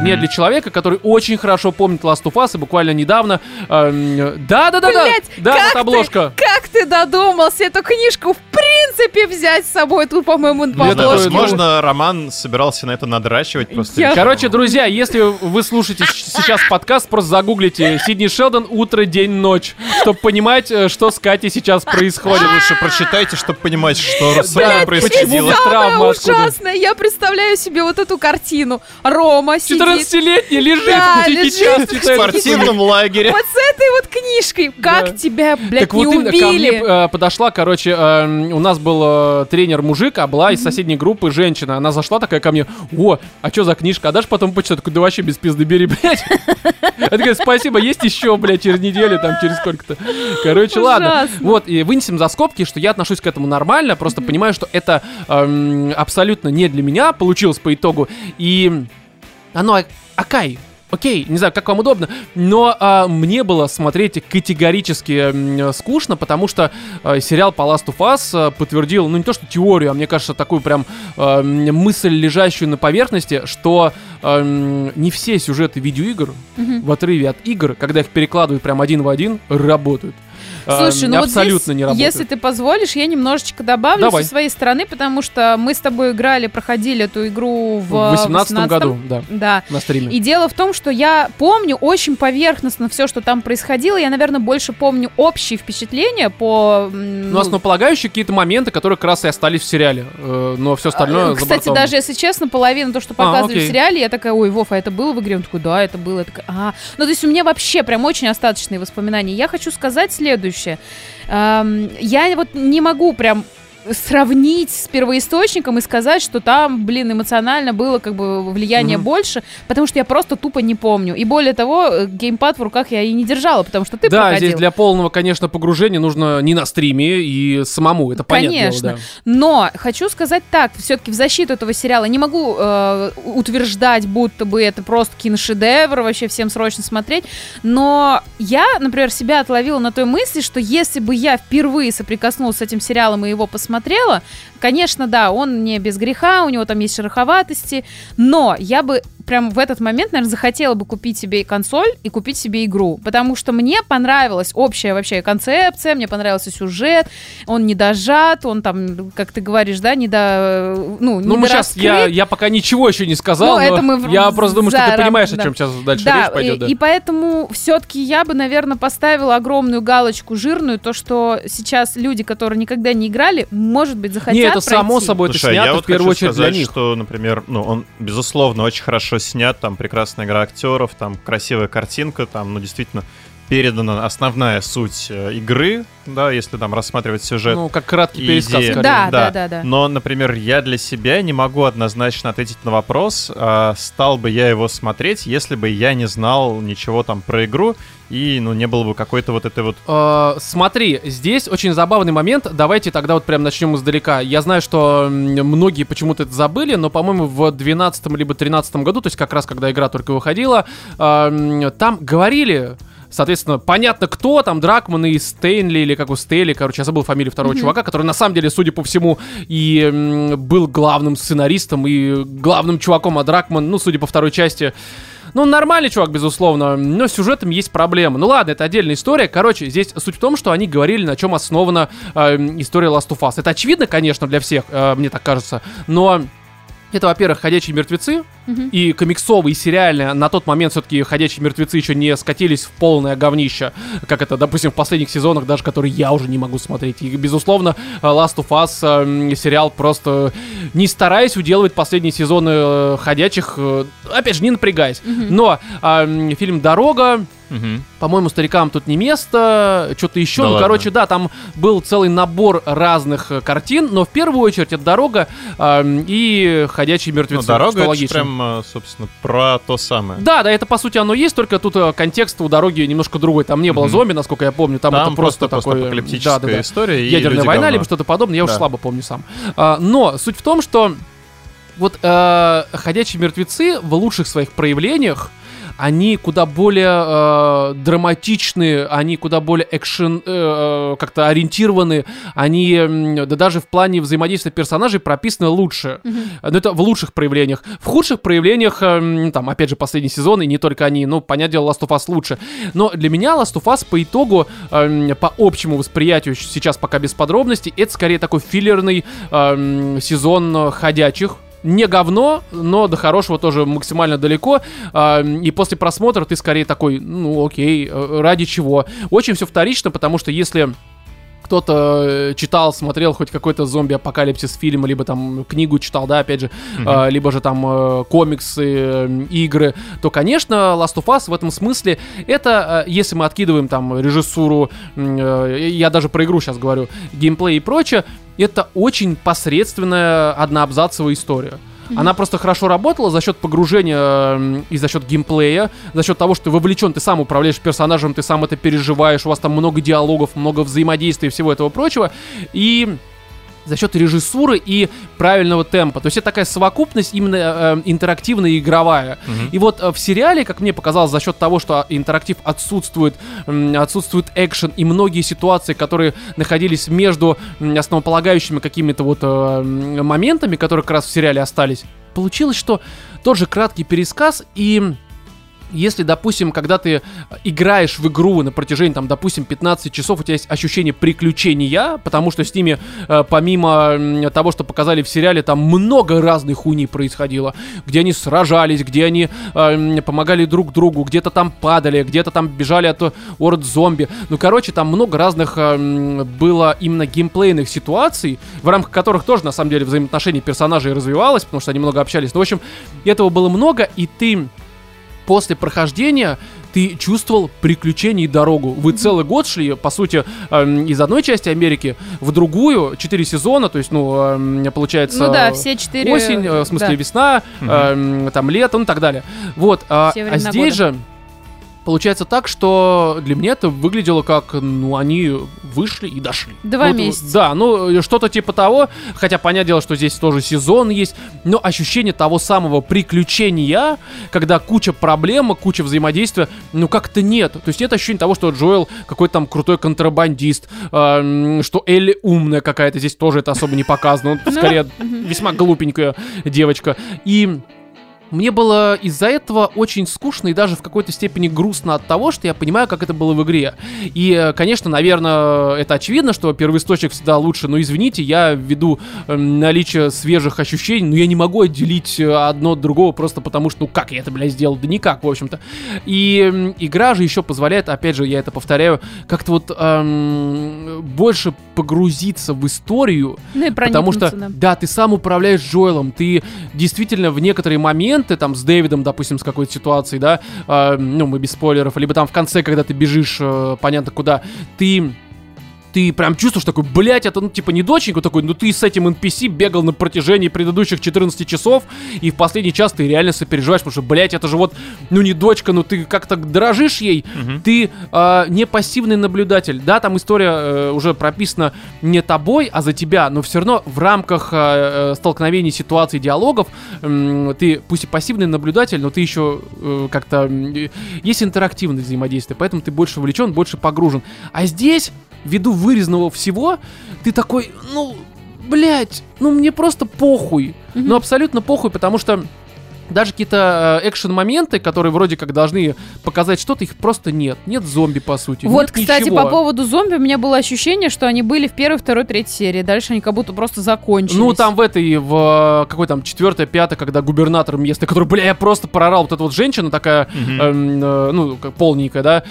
не для человека, который очень хорошо помнит Last of Us и буквально недавно. э, м, Да, да, да, да, Блядь, да, как вот ты? обложка. Как ты додумался эту книжку в принципе взять с собой? Тут, по-моему, по Ну, это Возможно, Роман собирался на это надрачивать просто. Короче, друзья, если вы слушаете сейчас подкаст, просто загуглите Сидни Шелдон «Утро, день, ночь», чтобы понимать, э, что с Катей сейчас происходит. Лучше прочитайте, чтобы понимать, что с вами происходило. Самое ужасное, я представляю себе вот эту картину. Рома сидит 14-летний лежит в лежит. час, В спортивном лагере. вот с этой вот книжкой. Как тебя, блядь, Так не вот именно, ко мне убили? э, подошла, короче, э, у нас был э, тренер-мужик, а была из соседней группы женщина. Она зашла такая ко мне, о, а что за книжка? А дашь потом почитать? Такой, да вообще без пизды бери, блядь. Я такая, спасибо, есть еще, блядь, через неделю, там, через сколько-то. Короче, ладно. Вот, и вынесем за скобки, что я отношусь к этому нормально, просто понимаю, что это эм, абсолютно не для меня получилось по итогу. И оно а- окей. Не знаю, как вам удобно, но а, мне было смотреть категорически скучно, потому что а, сериал по Last of Us а, подтвердил, ну не то что теорию, а мне кажется, такую прям а, мысль, лежащую на поверхности, что а, не все сюжеты видеоигр Мгм. в отрыве от игр, когда их перекладывают прям один в один, работают. А, Слушай, ну вот абсолютно здесь, не работают. если ты позволишь, я немножечко добавлю Давай. со своей стороны, потому что мы с тобой играли, проходили эту игру в в 18 18-м. году, да, Да. на стриме. И дело в том, что я помню очень поверхностно все, что там происходило. Я, наверное, больше помню общие впечатления по... м, Ну, основополагающие какие-то моменты, которые как раз и остались в сериале. э, Но все остальное А, за Кстати, бортом. даже если честно, половина то, что А, показывали в окей. сериале, я такая, ой, Вов, а это было в игре? Он такой, да, это было. Я такая, а. Ну, то есть у меня вообще прям очень остаточные воспоминания. Я хочу сказать следующее. Эм, я вот не могу прям сравнить с первоисточником и сказать, что там, блин, эмоционально было как бы влияние Мгм. больше, потому что я просто тупо не помню. И более того, э, геймпад в руках я и не держала, потому что ты да, проходил. здесь для полного, конечно, погружения нужно не на стриме и самому, это понятно. Конечно. Но хочу сказать так, все-таки в защиту этого сериала не могу э, утверждать, будто бы это просто киношедевр, вообще всем срочно смотреть. Но я, например, себя отловила на той мысли, что если бы я впервые соприкоснулась с этим сериалом и его посмотрела, конечно, да, он не без греха, у него там есть шероховатости, но я бы прям в этот момент, наверное, захотела бы купить себе и консоль, и купить себе игру. Потому что мне понравилась общая вообще концепция, мне понравился сюжет, он не дожат, он там, как ты говоришь, да, не до... Ну, Ну, не мы сейчас, я, я пока ничего еще не сказал, Ну, но это мы в- я просто думаю, что ты рам- понимаешь, о да. чем сейчас дальше да, речь пойдет. и, да. и поэтому все-таки я бы, наверное, поставила огромную галочку жирную, то, что сейчас люди, которые никогда не играли, может быть, захотят Не, это само пройти. собой, это Слушай, я снято вот в первую хочу очередь для сказать, них. что, например, ну, он, безусловно, очень хорошо снят, там прекрасная игра актеров, там красивая картинка, там, ну, действительно, передана основная суть э, игры, да, если там рассматривать сюжет. Ну, как краткий пересказ, идея. Да, да, Да. да, да. Но, например, я для себя не могу однозначно ответить на вопрос, а стал бы я его смотреть, если бы я не знал ничего там про игру и, ну, не было бы какой-то вот этой вот... Э, смотри, здесь очень забавный момент. Давайте тогда вот прям начнем издалека. Я знаю, что многие почему-то это забыли, но, по-моему, в 12 либо 13 году, то есть как раз когда игра только выходила, э, там говорили. Соответственно, понятно, кто там, Дракман и Стейнли, или как у Стейли, короче, я забыл фамилию второго Мгм. чувака, который на самом деле, судя по всему, и м, был главным сценаристом, и главным чуваком, а Дракман, ну, судя по второй части, ну, нормальный чувак, безусловно, но с сюжетом есть проблемы. Ну ладно, это отдельная история. Короче, здесь суть в том, что они говорили, на чем основана э, история Last of Us. Это очевидно, конечно, для всех, э, мне так кажется, но это, во-первых, ходячие мертвецы, Мгм. и комиксовые, и сериальные. На тот момент все-таки ходячие мертвецы еще не скатились в полное говнище, как это, допустим, в последних сезонах, даже которые я уже не могу смотреть. И, безусловно, э, Last of Us э, сериал просто не стараясь уделывать последние сезоны э, ходячих, э, опять же, не напрягаясь. Мгм. Но м, фильм «Дорога», Мгм. по-моему, старикам тут не место, что-то еще. Да ну, ладно? короче, да, там был целый набор разных э, картин, но в первую очередь это дорога м, и ходячие Ну, мертвецы. дорога что это логично. прям, э, собственно, про то самое. Да, да, это по сути оно есть, только тут э, контекст у дороги немножко другой. Там не было Мгм. зомби, насколько я помню. Там, это просто, такой постапокалиптическая да, да, да. история. ядерная война, говно. либо что-то подобное, я Да. слабо помню сам. А, но суть в том, что вот э, ходячие мертвецы в лучших своих проявлениях они куда более э, драматичны, они куда более экшен, э, э, как-то ориентированы, они да даже в плане взаимодействия персонажей прописаны лучше. Но это в лучших проявлениях. В худших проявлениях, эм, там, опять же, последний сезон, и не только они, ну, понятное дело, Last of Us лучше. Но для меня Last of Us по итогу, эм, по общему восприятию, сейчас пока без подробностей, это скорее такой филлерный эм, сезон э, ходячих, не говно, но до хорошего тоже максимально далеко. А, И после просмотра ты скорее такой, ну окей, э, ради чего? Очень все вторично, потому что если кто-то э, читал, смотрел хоть какой-то зомби-апокалипсис фильм, либо там книгу читал, да, опять же, а, либо же там э, комиксы, э, игры, то, конечно, Last of Us в этом смысле это, э, если мы откидываем там режиссуру, э, я даже про игру сейчас говорю, геймплей и прочее, это очень посредственная одноабзацевая история. Она просто хорошо работала за счет погружения и за счет геймплея, за счет того, что ты вовлечен, ты сам управляешь персонажем, ты сам это переживаешь, у вас там много диалогов, много взаимодействия и всего этого прочего. И за счет режиссуры и правильного темпа. То есть это такая совокупность именно э, интерактивная и игровая. И вот э, в сериале, как мне показалось, за счет того, что интерактив отсутствует, отсутствует экшен и многие ситуации, которые находились между основополагающими какими-то вот э, моментами, которые как раз в сериале остались, получилось, что тот же краткий пересказ и если, допустим, когда ты играешь в игру на протяжении, там, допустим, 15 часов, у тебя есть ощущение приключения, потому что с ними, э, помимо того, что показали в сериале, там много разной хуйни происходило, где они сражались, где они э, помогали друг другу, где-то там падали, где-то там бежали от э, орд зомби. Ну, короче, там много разных э, было именно геймплейных ситуаций, в рамках которых тоже, на самом деле, взаимоотношения персонажей развивалось, потому что они много общались. Ну, в общем, этого было много, и ты после прохождения ты чувствовал приключения и дорогу. Вы целый год шли, по сути, эм, из одной части Америки в другую, четыре сезона, то есть, ну, эм, получается... Ну да, все четыре... Осень, э, в смысле да. весна, эм, там лето, ну и так далее. Вот, а, а здесь года. же получается так, что для меня это выглядело как, ну, они вышли и дошли. Два Вот, месяца. Да, ну, что-то типа того, хотя понятное дело, что здесь тоже сезон есть, но ощущение того самого приключения, когда куча проблем, куча взаимодействия, ну, как-то нет. То есть нет ощущения того, что Джоэл какой-то там крутой контрабандист, эм, что Элли умная какая-то, здесь тоже это особо не показано, ну, скорее весьма глупенькая девочка. И мне было из-за этого очень скучно и даже в какой-то степени грустно от того, что я понимаю, как это было в игре. И, э, конечно, наверное, это очевидно, что первоисточник всегда лучше, но извините, я ввиду эм, наличия свежих ощущений, но я не могу отделить э, одно от другого просто потому, что, ну как я это, блядь, сделал? Да никак, в общем-то. И м, игра же еще позволяет, опять же, я это повторяю, как-то вот эм, больше погрузиться в историю, Ну и Потому что, да. да. ты сам управляешь Джоэлом, ты действительно в некоторые моменты, там, с Дэвидом, допустим, с какой-то ситуацией, да, э, ну, мы без спойлеров, либо там в конце, когда ты бежишь, э, понятно куда, ты ты прям чувствуешь такой, блядь, это, ну, типа, не доченьку такой, ну, ты с этим NPC бегал на протяжении предыдущих 14 часов, и в последний час ты реально сопереживаешь, потому что, блядь, это же вот, ну, не дочка, ну, ты как-то дорожишь ей, ты э, не пассивный наблюдатель. Да, там история э, уже прописана не тобой, а за тебя, но все равно в рамках э, э, столкновений, ситуаций, диалогов м, ты, пусть и пассивный наблюдатель, но ты еще э, как-то... э, есть интерактивное взаимодействие, поэтому ты больше вовлечен, больше погружен. А здесь, ввиду вырезанного всего, ты такой, ну, блядь, ну мне просто похуй. Ну, абсолютно похуй, потому что даже какие-то э, экшен-моменты, которые вроде как должны показать что-то, их просто нет. Нет зомби, по сути. Вот, нет кстати, ничего. по поводу зомби, у меня было ощущение, что они были в первой, второй, третьей серии. Дальше они как будто просто закончились. Ну, там в этой, в э, какой там, четвертая, пятая, когда губернатор местный, который, бля, я просто прорал, вот эта вот женщина такая, эм, э, ну, как полненькая, да,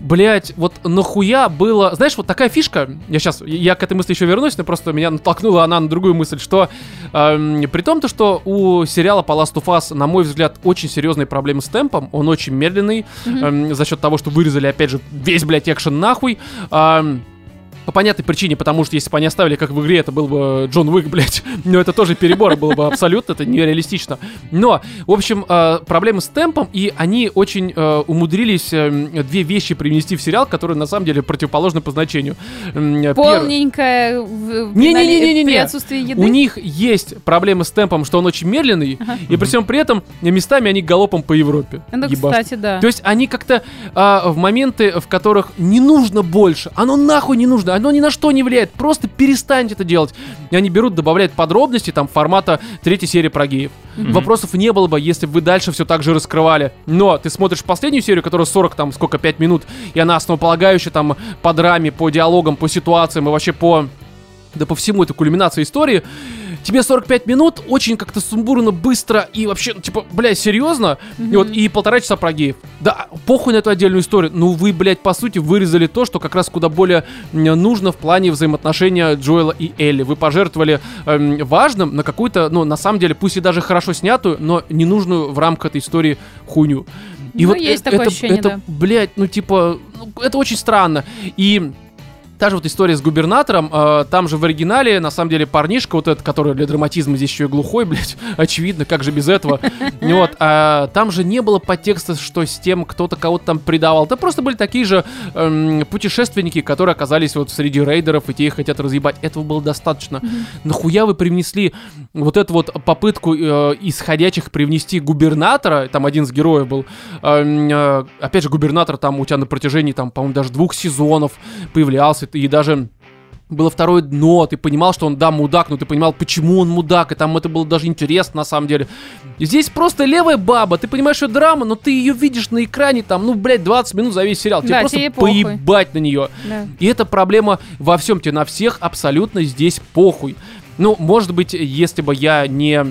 Блять, вот нахуя было... Знаешь, вот такая фишка, я сейчас, я к этой мысли еще вернусь, но просто меня натолкнула она на другую мысль, что эм, при том, то, что у сериала по Last of Us, на мой взгляд, очень серьезные проблемы с темпом, он очень медленный, эм, за счет того, что вырезали, опять же, весь, блядь, экшен нахуй, эм, По понятной причине, потому что если бы они оставили, как в игре, это был бы Джон Уик, блядь. Но это тоже перебор было бы абсолютно, это нереалистично. Но, в общем, э, проблемы с темпом, и они очень э, умудрились э, две вещи привнести в сериал, которые на самом деле противоположны по значению. Э, в- Не-не-не-не-не-не. при отсутствии еды. У них есть проблемы с темпом, что он очень медленный, Ага. и при всем при этом местами они галопом по Европе. Ну, ебашут. кстати, да. То есть они как-то а, в моменты, в которых не нужно больше, оно нахуй не нужно, оно ни на что не влияет, просто перестаньте это делать. И они берут, добавляют подробности там формата третьей серии про геев. Вопросов не было бы, если бы вы дальше все так же раскрывали. Но ты смотришь последнюю серию, которая 40 там сколько, 5 минут, и она основополагающая там по драме, по диалогам, по ситуациям и вообще по да по всему это кульминация истории. Тебе 45 минут, очень как-то сумбурно, быстро и вообще, ну, типа, блядь, серьезно? И вот, и полтора часа про геев. Да, похуй на эту отдельную историю. Ну, вы, блядь, по сути, вырезали то, что как раз куда более нужно в плане взаимоотношения Джоэла и Элли. Вы пожертвовали эм, важным на какую-то, ну, на самом деле, пусть и даже хорошо снятую, но ненужную в рамках этой истории хуйню. И Ну, вот есть э- такое это, ощущение, это, да. блядь, ну, типа, ну, это очень странно. И Та же вот история с губернатором, э, там же в оригинале, на самом деле, парнишка вот этот, который для драматизма здесь еще и глухой, блядь, очевидно, как же без этого. Вот, а там же не было подтекста, что с тем кто-то кого-то там предавал. Это просто были такие же эм, путешественники, которые оказались вот среди рейдеров, и те их хотят разъебать. Этого было достаточно. Нахуя вы привнесли вот эту вот попытку э, исходящих привнести губернатора, там один из героев был, эм, э, опять же, губернатор там у тебя на протяжении, там, по-моему, даже двух сезонов появлялся, и даже было второе дно, ты понимал, что он, да, мудак, но ты понимал, почему он мудак, и там это было даже интересно, на самом деле. И здесь просто левая баба, ты понимаешь, что драма, но ты ее видишь на экране, там, ну, блядь, 20 минут за весь сериал, тебе Да, просто тебе похуй. поебать на нее. Да. И это проблема во всем, тебе на всех абсолютно здесь похуй. Ну, может быть, если бы я не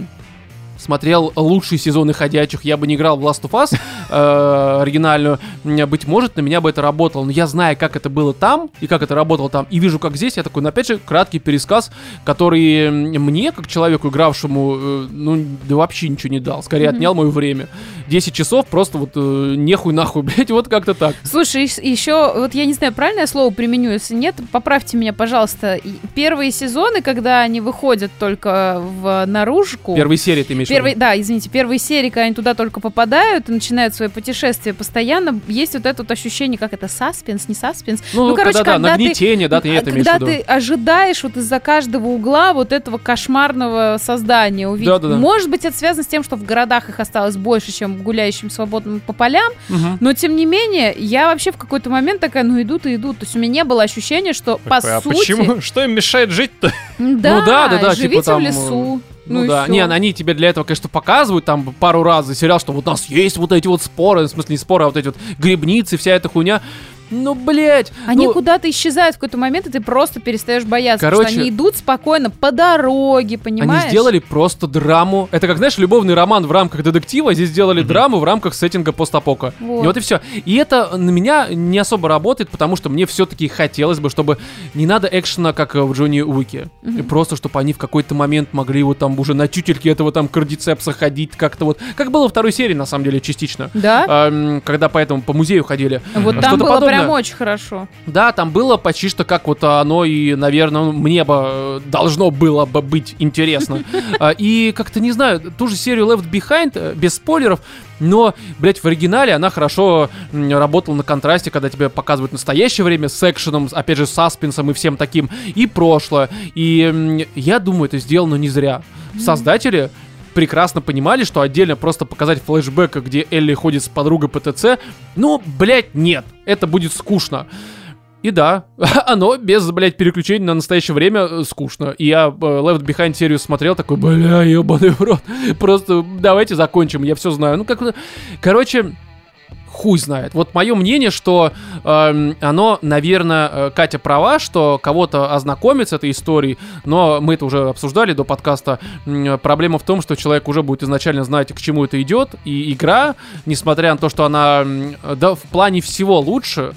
смотрел лучшие сезоны «Ходячих», я бы не играл в Last of Us э, оригинальную, быть может, на меня бы это работало. Но я знаю, как это было там, и как это работало там, и вижу, как здесь, я такой, ну, опять же, краткий пересказ, который мне, как человеку, игравшему, э, ну, да вообще ничего не дал, скорее отнял мое время. 10 часов просто вот э, нехуй нахуй, блять, вот как-то так. Слушай, еще, вот я не знаю, правильное слово применю, если нет, поправьте меня, пожалуйста. Первые сезоны, когда они выходят только в наружку... Первые серии ты имеешь? Первый, да, извините, первые серии, когда они туда только попадают и начинают свое путешествие постоянно, есть вот это вот ощущение, как это, саспенс, не саспенс. Ну, Ну, короче, когда, да, когда ты- нагнетение, да, ты это когда ты ожидаешь вот из-за каждого угла вот этого кошмарного создания увидеть. Да-да-да. Может быть, это связано с тем, что в городах их осталось больше, чем гуляющим свободным по полям, Мгм. но тем не менее, я вообще в какой-то момент такая, ну идут и идут. То есть у меня не было ощущения, что по Такой, а сути... почему? Что им мешает жить-то? Да, Ну да, да, да, живите типа там, в лесу. Ну, и да, всё. не, они тебе для этого, конечно, показывают там пару раз за сериал, что вот у нас есть вот эти вот споры, в смысле не споры, а вот эти вот грибницы, вся эта хуйня. Ну, блядь. Они ну, куда-то исчезают в какой-то момент, и ты просто перестаешь бояться. потому Короче, что они идут спокойно по дороге, понимаешь? Они сделали просто драму. Это как, знаешь, любовный роман в рамках детектива, здесь сделали драму в рамках сеттинга постапока. Вот. И вот и все. И это на меня не особо работает, потому что мне все-таки хотелось бы, чтобы не надо экшена, как в Джонни Уике. И просто, чтобы они в какой-то момент могли вот там уже на тютельке этого там кардицепса ходить как-то вот. Как было во второй серии, на самом деле, частично. Да? Ам, когда поэтому по музею ходили. вот А там что-то было подобное. Прям очень хорошо. Да, там было почти что как вот оно и, наверное, мне бы э, должно было бы быть интересно. А, И как-то, не знаю, ту же серию Left Behind, э, без спойлеров, но, блядь, в оригинале она хорошо работала на контрасте, когда тебе показывают настоящее время с экшеном, опять же, с саспенсом и всем таким, и прошлое. И я думаю, это сделано не зря. Создатели прекрасно понимали, что отдельно просто показать флешбэк, где Элли ходит с подругой по ТЦ, ну, блядь, нет, это будет скучно. И да, оно без, блядь, переключения на настоящее время э, скучно. И я э, Left Behind серию смотрел, такой, бля, ебаный в рот. Просто давайте закончим, я все знаю. Ну, как... Короче, хуй знает. Вот мое мнение, что эм, оно, наверное, э, Катя права, что кого-то ознакомит с этой историей, но мы это уже обсуждали до подкаста. Проблема в том, что человек уже будет изначально знать, к чему это идет, и игра, несмотря на то, что она да, в плане всего лучше,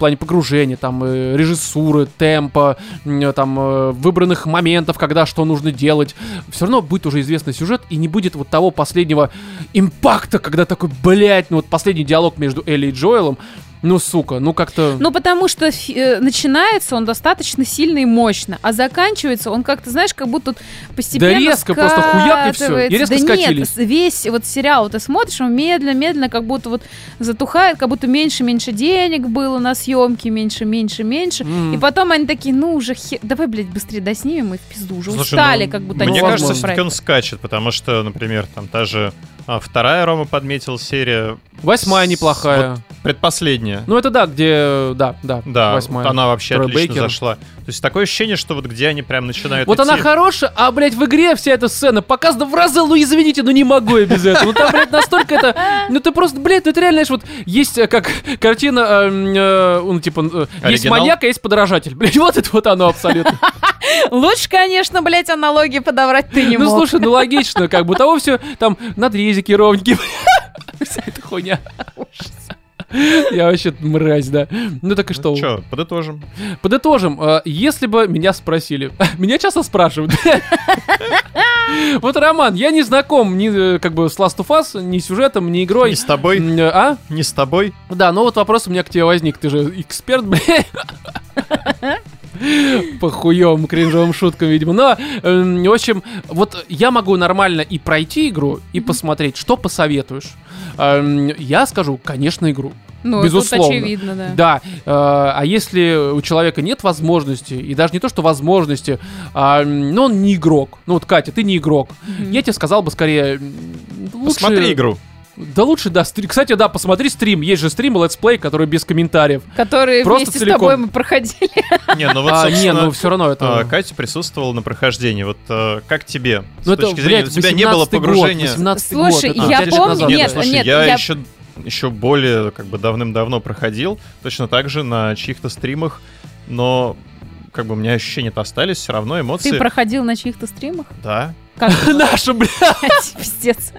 плане погружения, там, э, режиссуры, темпа, м, там, э, выбранных моментов, когда что нужно делать, все равно будет уже известный сюжет, и не будет вот того последнего импакта, когда такой, блядь, ну вот последний диалог между Элли и Джоэлом, Ну, сука, ну как-то... Ну, потому что э, начинается он достаточно сильно и мощно, а заканчивается он как-то, знаешь, как будто постепенно Да резко, просто хуяк и всё, и резко да скатились. нет, весь вот сериал ты смотришь, он медленно-медленно как будто вот затухает, как будто меньше-меньше денег было на съемки, меньше-меньше-меньше. М. И потом они такие, ну уже хе... давай, блядь, быстрее доснимем и в пизду. Уже Слушай, устали, ну, как будто Мне кажется, все-таки он скачет, потому что, например, там та же а, вторая Рома подметил серия, Восьмая неплохая. вот предпоследняя. Ну, это да, где... Да, да, Да, восьмая. вот она вообще Трой отлично Бейкер. зашла. То есть такое ощущение, что вот где они прям начинают Вот она идти- хорошая, а, блядь, в игре вся эта сцена показана в разы, ну извините, ну не могу я без этого. Ну там, блядь, настолько это... Ну ты просто, блядь, ну это реально, знаешь, вот есть э, как картина, э, э, ну типа, э, есть маньяк, а есть подражатель. Блядь, вот это вот оно абсолютно. Лучше, конечно, блядь, аналогии подобрать ты не Ну мог. слушай, ну логично, как бы того все, там надрезики ровненькие. Вся эта хуйня. Я вообще мразь, да. Ну так и что? Че, подытожим. Подытожим, э, если бы меня спросили, меня часто спрашивают. Вот, Роман, я не знаком ни э, как бы с Last of Us, ни сюжетом, ни игрой. Не с тобой, э, А? не с тобой. Да, ну вот вопрос у меня к тебе возник. Ты же эксперт, блядь. По хуевым кринжовым шуткам, видимо. Но, эм, в общем, вот я могу нормально и пройти игру, и посмотреть, что посоветуешь. Эм, Я скажу, конечно, игру. Ну, безусловно. тут очевидно, да. Да, э, а если у человека нет возможности, и даже не то, что возможности, а, ну, он не игрок. Ну, вот, Катя, ты не игрок. Мгм. Я тебе сказал бы скорее... лучше- Посмотри игру. Да лучше, да. стри- Кстати, да, посмотри стрим. Есть же стрим Let's Play, который без комментариев. Которые Просто вместе целиком. с тобой мы проходили. Не, ну вот, а, не, ну все равно это... а, Катя присутствовала на прохождении. Вот а, как тебе? С ну, это, точки зрения, блядь, у тебя не было 18-й год, погружения... 18-й Слушай, я помню- назад. Нет, нет, слушай, нет, я, я- еще еще более как бы давным-давно проходил, точно так же на чьих-то стримах, но как бы у меня ощущения-то остались, все равно эмоции. Ты проходил на чьих-то стримах? Да. Как Наша, блядь. Пиздец.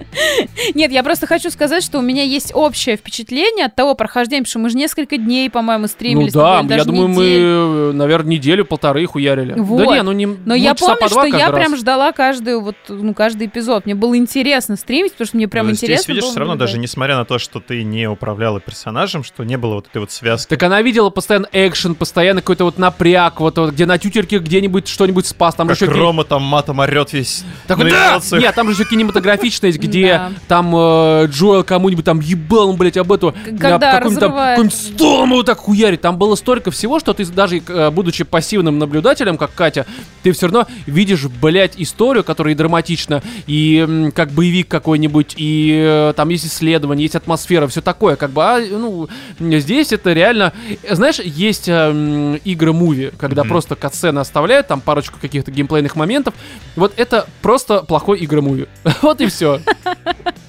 Нет, я просто хочу сказать, что у меня есть общее впечатление от того прохождения, потому что мы же несколько дней, по-моему, Ну стримили. с да, я думаю, мы, наверное, неделю-полторы хуярили. Да не, ну не Но ну, я помню, что я прям ждала каждую, вот, ну, каждый эпизод. Мне было интересно стримить, потому что мне прям Ну, здесь, интересно видишь, было все равно, даже несмотря на то, что ты не управляла персонажем, что не было вот этой вот связки. Так она видела постоянно экшен, постоянно какой-то вот напряг, вот, где на тютерке где-нибудь что-нибудь спас, там еще... Рома там матом орет весь. Такой, да! Нет, там же еще кинематографичная есть, где там э, Джоэл кому-нибудь там ебал, он, блядь, об эту... когда какой-нибудь там- разрывает. какой-нибудь стол ему вот так хуярит. Там было столько всего, что ты даже, э, будучи пассивным наблюдателем, как Катя, ты все равно видишь, блядь, историю, которая и драматична, и как боевик какой-нибудь, и э, там есть исследование, есть атмосфера, все такое, как бы, а, ну, здесь это реально... Знаешь, есть э, игры-муви, когда Мгм. просто катсцены оставляют, там парочку каких-то геймплейных моментов. Вот это просто плохой игры-муви. Вот и все.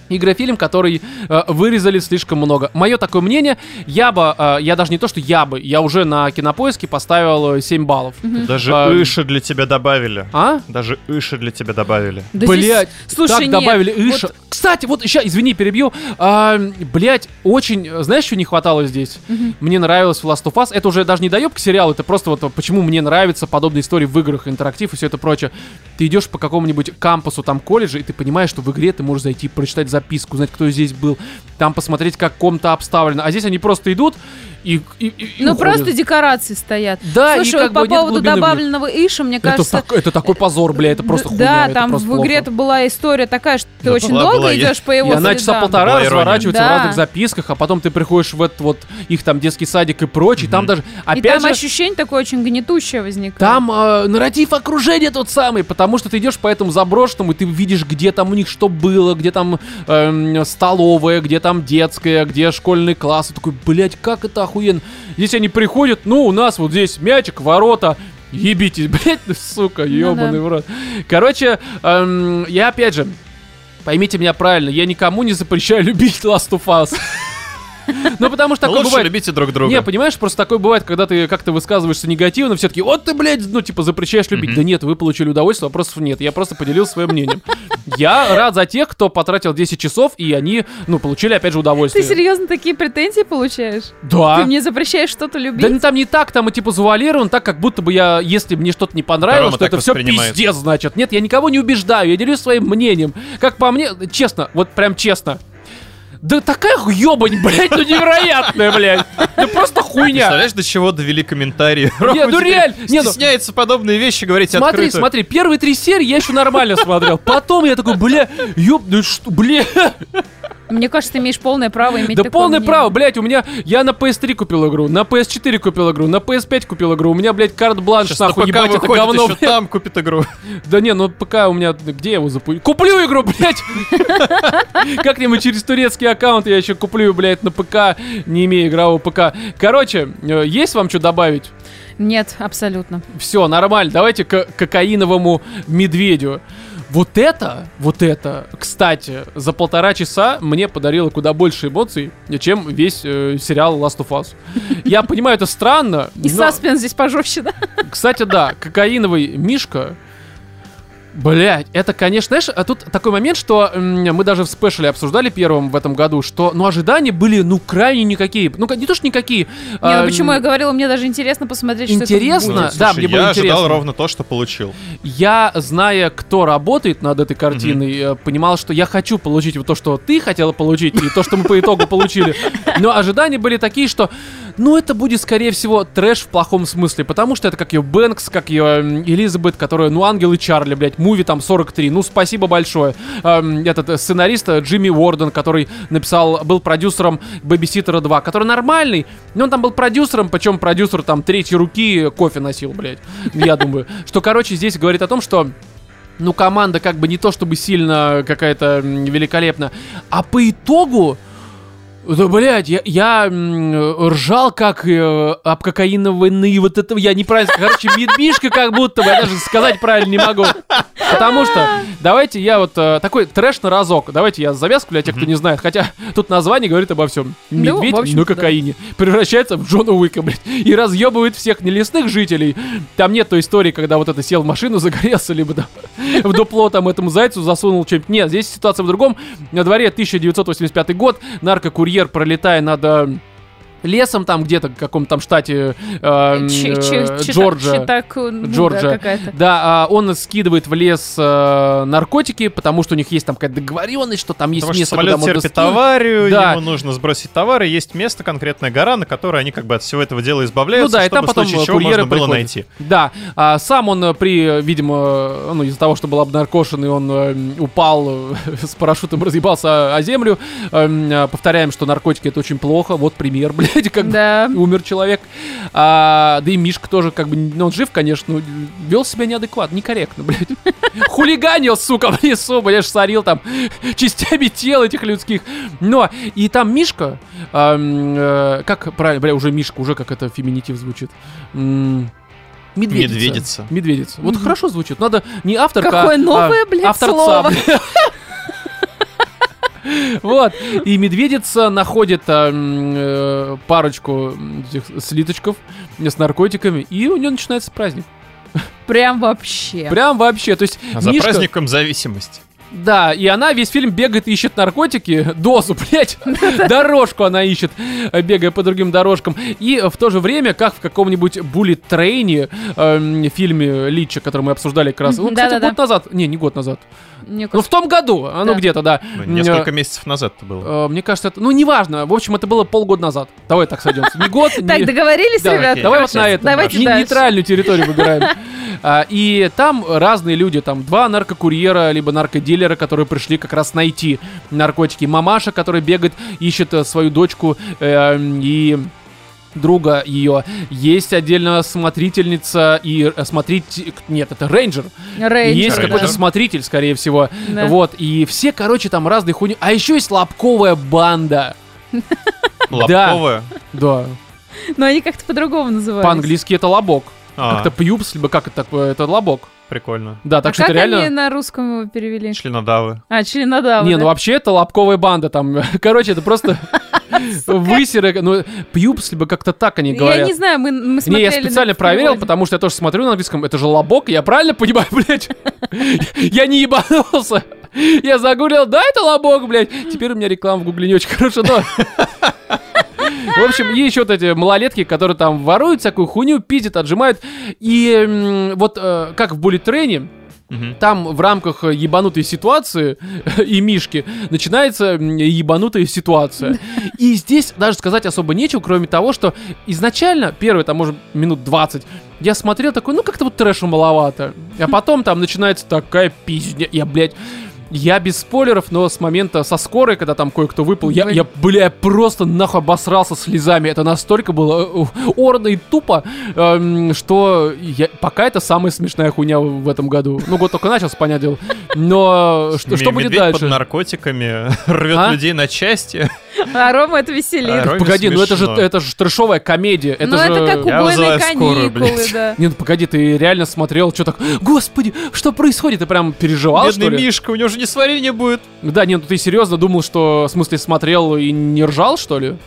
Игрофильм, который э, вырезали слишком много. Мое такое мнение, я бы, э, я даже не то, что я бы, я уже на кинопоиске поставил э, 7 баллов. Даже А, Иши для тебя добавили. А? Даже Иши для тебя добавили. Да здесь- Блять, слушай, так нет, добавили вот- Иша. Кстати, вот сейчас, извини, перебью. А, блять, очень, э, знаешь, что не хватало здесь? Мгм. Мне нравилось в Last of Us. Это уже даже не доеб к сериалу, это просто вот почему мне нравятся подобные истории в играх, интерактив и все это прочее. Ты идешь по какому-нибудь кампусу там колледжа, и ты понимаешь, что в игре ты можешь зайти, прочитать записку, узнать, кто здесь был, там посмотреть, как комната обставлена. А здесь они просто идут и, и, и- и Ну, уходят. просто декорации стоят. Да, Слушай, и как вот по поводу в добавленного Иша, мне Это, кажется... так- это такой позор, бля, это просто хуйня. Да, это там в игре плохо. была история такая, что ты Да, очень была, долго была, я- идешь по его И она часа полтора Была ирония. разворачивается в Да. разных записках, а потом ты приходишь в этот вот их там детский садик и прочее. Там Мгм. даже, И опять там же, ощущение такое очень гнетущее возникает. там э, нарратив окружения тот самый, потому что ты идешь по этому заброшенному, и ты видишь, где там у них что было, где там эм, столовая, где там детская, где школьный класс. И такой, блядь, как это охуенно. Здесь они приходят, ну, у нас вот здесь мячик, ворота, ебитесь, блядь, ну, сука, ебаный в рот. Короче, эм, я опять же, поймите меня правильно, я никому не запрещаю любить Last of Us. Ну, потому что Ну, такое лучше бывает. любите друг друга. Не, понимаешь, просто такое бывает, когда ты как-то высказываешься негативно, все таки вот ты, блядь, ну, типа, запрещаешь любить. Да нет, вы получили удовольствие, вопросов нет. Я просто поделился своим мнением. Я рад за тех, кто потратил 10 часов, и они, ну, получили, опять же, Ты удовольствие. серьезно такие претензии получаешь? Да. Ты мне запрещаешь что-то любить? Да ну, там не так, там и типа завуалирован, так как будто бы я, если мне что-то не понравилось, Рома что это все пиздец, значит. Нет, я никого не убеждаю, я делюсь своим мнением. Как по мне, честно, вот прям честно. Да такая ебань, блядь, ну невероятная, блядь. Да просто хуйня. Представляешь, до чего довели комментарии? Не, Рома ну реально, не, ну- Стесняется подобные вещи говорить Смотри, открыто. смотри, первые три серии я еще нормально смотрел. Потом я такой, бля, ёб, ну что, бля. Мне кажется, ты имеешь полное право иметь Да полное мнение. право, блядь, у меня, я на PS3 купил игру, на PS4 купил игру, на PS5 купил игру, у меня, блядь, карт-бланш, Сейчас на нахуй, ебать, это выходит, говно, еще там купит игру. Да не, ну пока у меня, где я его запущу? Куплю игру, блядь! Как-нибудь через турецкий аккаунт я еще куплю, блядь, на ПК, не имея игрового ПК. Короче, э, есть вам что добавить? Нет, абсолютно. Все, нормально, давайте к кокаиновому медведю. Вот это, вот это, кстати, за полтора часа мне подарило куда больше эмоций, чем весь э, сериал Last of Us. Я понимаю, это странно, И но, саспенс здесь пожестче, да? кстати, да, кокаиновый Мишка, Блять, это, конечно, знаешь, а тут такой момент, что м, мы даже в спешле обсуждали первым в этом году, что, ну, ожидания были, ну, крайне никакие. Ну, не то, что никакие. Не, а, ну почему я говорила, мне даже интересно посмотреть, что Интересно? это будет. Да, Слушай, мне было я ожидал интересно. ровно то, что получил. Я, зная, кто работает над этой картиной, э, понимал, что я хочу получить вот то, что ты хотела получить, и то, что мы по итогу получили. Но ожидания были такие, что, ну, это будет, скорее всего, трэш в плохом смысле, потому что это как ее Бэнкс, как ее Элизабет, которая, ну, Ангел и Чарли, блядь, муви там 43, ну, спасибо большое. Эм, Этот э, сценарист э, Джимми Уорден, который написал, был продюсером Бэбиситера 2, который нормальный, но он там был продюсером, причем продюсер там третьей руки кофе носил, блядь, я думаю. Что, короче, здесь говорит о том, что ну, команда как бы не то чтобы сильно какая-то великолепна. А по итогу, да, блядь, я, я ржал как э, обкокаинованный вот это, я неправильно, короче, медвишка как будто бы, я даже сказать правильно не могу. Потому что, давайте я вот э, такой трэш на разок, давайте я завязку для тех, кто не знает, хотя тут название говорит обо всем. Ну, Медведь в общем-то, на кокаине превращается в Джона Уика, блядь, и разъебывает всех нелесных жителей. Там нет той истории, когда вот это сел в машину, загорелся, либо там в дупло там этому зайцу засунул что-нибудь. Нет, здесь ситуация в другом. На дворе 1985 год, наркокурьер, пролетая над э, лесом там где-то, в каком-то там штате э, э, чи- чита- Джорджия. читак, ну, да, Джорджия. какая-то. Да, а, он скидывает в лес э, наркотики, потому что у них есть там какая-то договоренность, что там есть Потому место, куда можно терпит скинуть. аварию, Да. ему нужно сбросить товары, есть место, конкретная гора, на которой они как бы от всего этого дела избавляются, Ну да, и чтобы там в потом случае чего можно было найти. Да, а сам он э, при, видимо, ну из-за того, что был обнаркошен, и он э, упал э, с парашютом, разъебался о землю. Эм, э, повторяем, что наркотики это очень плохо. Вот пример, блядь, как Да. умер человек. А, да и Мишка тоже, как бы, ну, он жив, конечно, но вел себя неадекватно, некорректно, блядь. Хулиганил, сука, в лесу, блядь, сорил там частями тел этих людских. Но, и там Мишка, э, как правильно, бля, уже Мишка, уже как это феминитив звучит. Медведица. Медведица. Медведица. Вот хорошо звучит. Надо не авторка, Какое а новое, блядь, авторца, слово. Вот. И медведица находит а, э, парочку этих слиточков с наркотиками, и у нее начинается праздник. Прям вообще. Прям вообще. То есть А за праздником зависимость. Да, и она весь фильм бегает и ищет наркотики, дозу, блядь, дорожку она ищет, э, бегая по другим дорожкам. И в то же время, как в каком-нибудь Bullet Train эм, фильме Лича, который мы обсуждали как раз, ну, кстати, год назад, не, не год назад, Мне ну в том году, Да. где-то, да. Ну, Несколько э, месяцев назад это было. э, Мне кажется, это, ну неважно, в общем, это было полгода назад. Давай так сойдемся. Не год, не... Так, договорились, Да, ребят? окей. Давай вот на это. Давайте Не- дальше. нейтральную территорию выбираем. А, И там разные люди, там два наркокурьера, либо наркодилера, которые пришли как раз найти наркотики. Мамаша, которая бегает, ищет э, свою дочку э, и друга ее. Есть отдельно смотрительница и э, смотритель... Нет, это рейнджер. Рейнджер, есть да. какой-то смотритель, скорее всего. Да. Вот. И все, короче, там разные хуйни. А еще есть лобковая банда. Лобковая. Да. Но они как-то по-другому называются. По-английски это лобок. А, Как-то пьюпс, либо как это такое, это лобок. Прикольно. Да, А так что как это реально... они на русском его перевели? Членодавы. А, членодавы, Не, да? ну вообще это лобковая банда там. Короче, это просто высеры. Ну, пьюпс, либо как-то так они Я говорят. не знаю, мы, мы Не, смотрели... я специально проверил, потому что я тоже смотрю на английском. Это же лобок, я правильно понимаю, блядь? Я не ебанулся. Я загуглил, да, это лобок, блядь. Теперь у меня реклама в гугле не очень хорошая, но... В общем, и еще вот эти малолетки, которые там воруют всякую хуйню, пиздят, отжимают. И вот э, как в Bullet Train, там в рамках ебанутой ситуации и Мишки начинается ебанутая ситуация. И здесь даже сказать особо нечего, кроме того, что изначально, первые там, может, минут 20, я смотрел такой, ну как-то вот трэша маловато. А потом там начинается такая пизня. Я, блядь, я без спойлеров, но с момента со скорой, когда там кое-кто выпал, я, я, бля, просто нахуй обосрался слезами. Это настолько было э, орно и тупо, эм, что я, пока это самая смешная хуйня в в этом году. Ну, год только начался, понятное дело. Но что, что будет дальше? под наркотиками рвет А? людей на части. А Рома это веселит. А, Роме Погоди, ну это же, смешно. это же трэшовая комедия. Это ну, же... это как убойные скорую, каникулы, блядь. да. Не, ну погоди, ты реально смотрел, что так, господи, что происходит? Ты прям переживал, Бедный что ли? Мишка, у него же несварение будет. Да, не, ну ты серьезно думал, что, в смысле, смотрел и не ржал, что ли?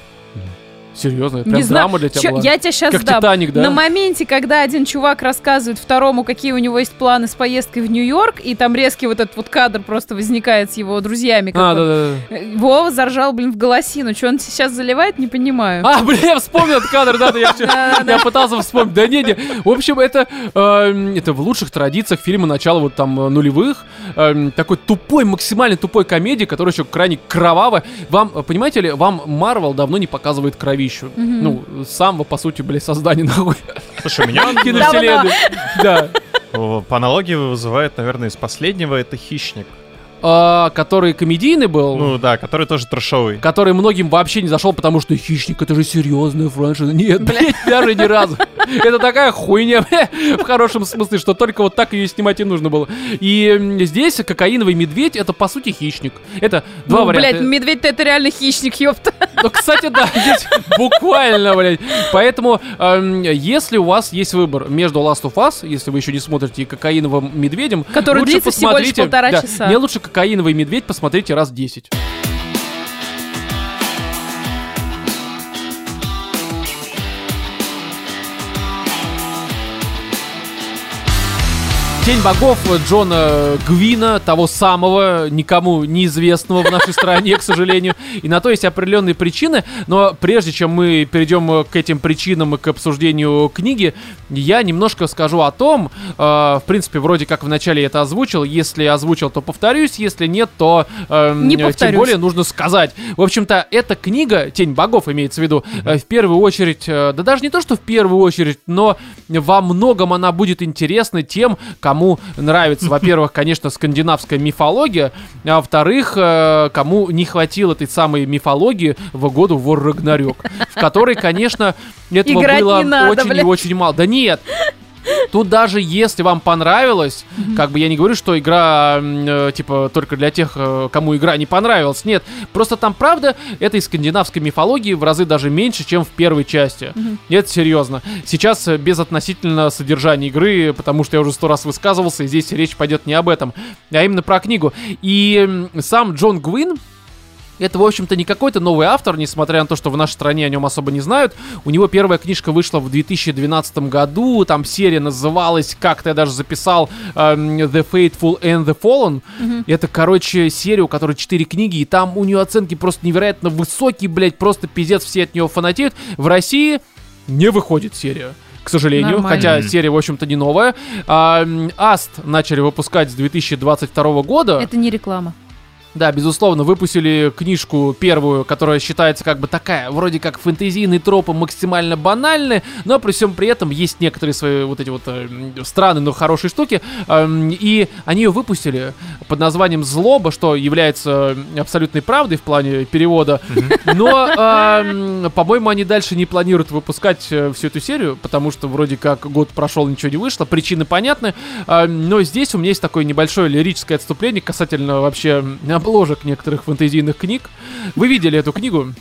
Серьезно, это прям Не знаю, драма для тебя чё- была. я тебя сейчас Как дам. Титаник, да? На моменте, когда один чувак рассказывает второму, какие у него есть планы с поездкой в Нью-Йорк, и там резкий вот этот вот кадр просто возникает с его друзьями. А, он- да, да, да. Вова заржал, блин, в голосину. Что он сейчас заливает, не понимаю. А, блин, я вспомнил этот кадр, да, да, я, пытался вспомнить. Да не, не. В общем, это, эм, это в лучших традициях фильма начала вот там э, нулевых. Эм, такой тупой, максимально тупой комедии, которая еще крайне кровавая. Вам, э, понимаете ли, вам Марвел давно не показывает кровищу. Мгм. Ну, самого, по сути, блядь, создания нахуй Слушай, меня киновселенной. Да. по аналогии вызывает, наверное, из последнего это «Хищник». А, который комедийный был. Ну да, который тоже трэшовый. который многим вообще не зашел, потому что хищник это же серьезная франшиза. Нет, блядь, даже ни разу. Это такая хуйня, в хорошем смысле, что только вот так ее снимать и нужно было. И здесь кокаиновый медведь это по сути хищник. Это два Ну, варианта. блядь, медведь-то это реально хищник, ёпта. Ну, кстати, да, здесь буквально, блядь. Поэтому, эм, если у вас есть выбор между Last of Us, если вы еще не смотрите, и кокаиновым медведем, Который лучше длится всего лишь посмотрите- полтора да, часа. Мне лучше кокаиновый медведь посмотрите раз 10. Тень богов Джона Гвина, того самого, никому неизвестного в нашей стране, к сожалению. И на то есть определенные причины. Но прежде чем мы перейдем к этим причинам и к обсуждению книги, я немножко скажу о том, э, в принципе, вроде как вначале я это озвучил. Если озвучил, то повторюсь. Если нет, то э, Не тем более нужно сказать. В общем-то, эта книга, Тень богов имеется в виду, э, в первую очередь, э, да даже не то, что в первую очередь, но во многом она будет интересна тем, кому нравится, во-первых, конечно, скандинавская мифология, а во-вторых, э, кому не хватило этой самой мифологии в году Вор Рагнарёк, в которой, конечно, этого Играть было надо, очень и блядь. очень мало. Да нет, Тут даже если вам понравилось, как бы я не говорю, что игра, э, типа, только для тех, э, кому игра не понравилась. Нет, просто там, правда, этой скандинавской мифологии в разы даже меньше, чем в первой части. Это серьезно. Сейчас э, без относительно содержания игры, потому что я уже сто раз высказывался, и здесь речь пойдет не об этом, а именно про книгу. И сам Джон Гвин, это, в общем-то, не какой-то новый автор, несмотря на то, что в нашей стране о нем особо не знают. У него первая книжка вышла в 2012 году, там серия называлась, как-то я даже записал, эм, The Fateful and the Fallen. Это, короче, серия, у которой 4 книги, и там у нее оценки просто невероятно высокие, блядь, просто пиздец, все от нее фанатеют. В России не выходит серия. К сожалению, Нормально. хотя серия, в общем-то, не новая. А, Аст начали выпускать с 2022 года. Это не реклама. Да, безусловно, выпустили книжку первую, которая считается как бы такая, вроде как фэнтезийные тропы максимально банальные, но при всем при этом есть некоторые свои вот эти вот э, странные, но хорошие штуки, эм, и они ее выпустили под названием «Злоба», что является абсолютной правдой в плане перевода, но, эм, по-моему, они дальше не планируют выпускать э, всю эту серию, потому что вроде как год прошел, ничего не вышло, причины понятны, а, но здесь у меня есть такое небольшое лирическое отступление касательно вообще обложек некоторых фэнтезийных книг. Вы видели эту книгу?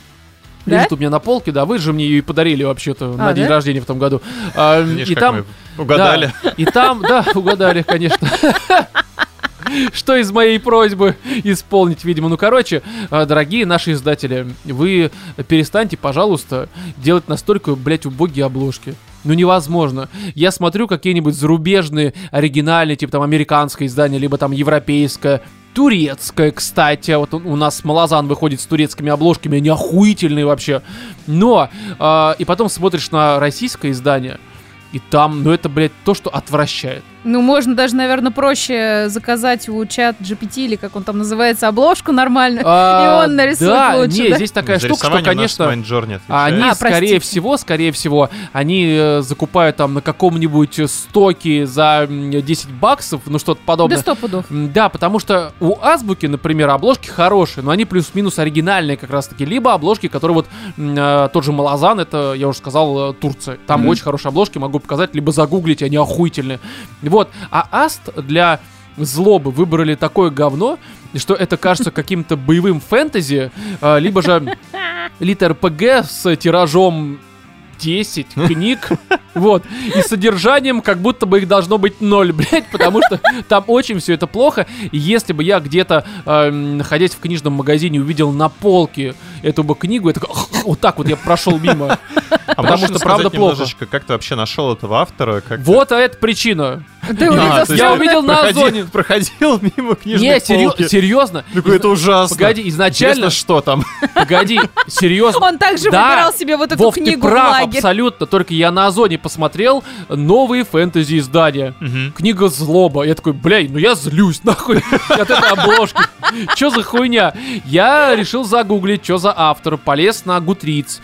Да? Лежит у меня на полке, да, вы же мне ее и подарили вообще-то на А, день да? рождения в том году. А, Видишь, и как там, мы угадали. да, и там, да, угадали, конечно. Что из моей просьбы исполнить, видимо. Ну, короче, э, дорогие наши издатели, вы перестаньте, пожалуйста, делать настолько, блядь, убогие обложки. Ну, невозможно. Я смотрю какие-нибудь зарубежные, оригинальные, типа там американское издание, либо там европейское, турецкое, кстати. Вот у нас Малазан выходит с турецкими обложками, они охуительные вообще. Но, э, и потом смотришь на российское издание, и там, ну это, блядь, то, что отвращает. Ну, можно даже, наверное, проще заказать у чат GPT, или как он там называется, обложку нормальную, А, и он нарисует да, лучше, не, да? здесь такая За штука, что, рисование у нас конечно. А Они, А, скорее простите. всего, скорее всего, они э, закупают там на каком-нибудь стоке за м, 10 баксов, ну что-то Да подобное. сто пудов. М, Да, потому что у Азбуки, например, обложки хорошие, но они плюс-минус оригинальные как раз-таки. Либо обложки, которые вот э, тот же Малазан, это, я уже сказал, э, Турция. Там Мгм. очень хорошие обложки, могу показать, либо загуглить, они охуительные. Вот. А Аст для злобы выбрали такое говно, что это кажется каким-то боевым фэнтези, э, либо же литр ПГ с тиражом 10 книг, вот, и содержанием как будто бы их должно быть ноль, блядь, потому что там очень все это плохо. И если бы я где-то, эм, находясь в книжном магазине, увидел на полке эту бы книгу, такой, вот так вот я прошел мимо. А потому что правда плохо. как ты вообще нашел этого автора? Как Вот а это причина. Ты А, увидел Я ты увидел на Озоне. Проходил мимо книжной Не, серьезно. Такой, это ужасно. Погоди, изначально, Интересно, что там? погоди, серьезно. Он также Да. выбирал себе вот эту Вов, ты книгу в прав, лагерь. абсолютно. Только я на Озоне посмотрел новые фэнтези издания. Книга злоба. Я такой, блядь, ну я злюсь, нахуй, от этой обложки. Чё за хуйня? Я решил загуглить, что за автор. Полез на Гутриц.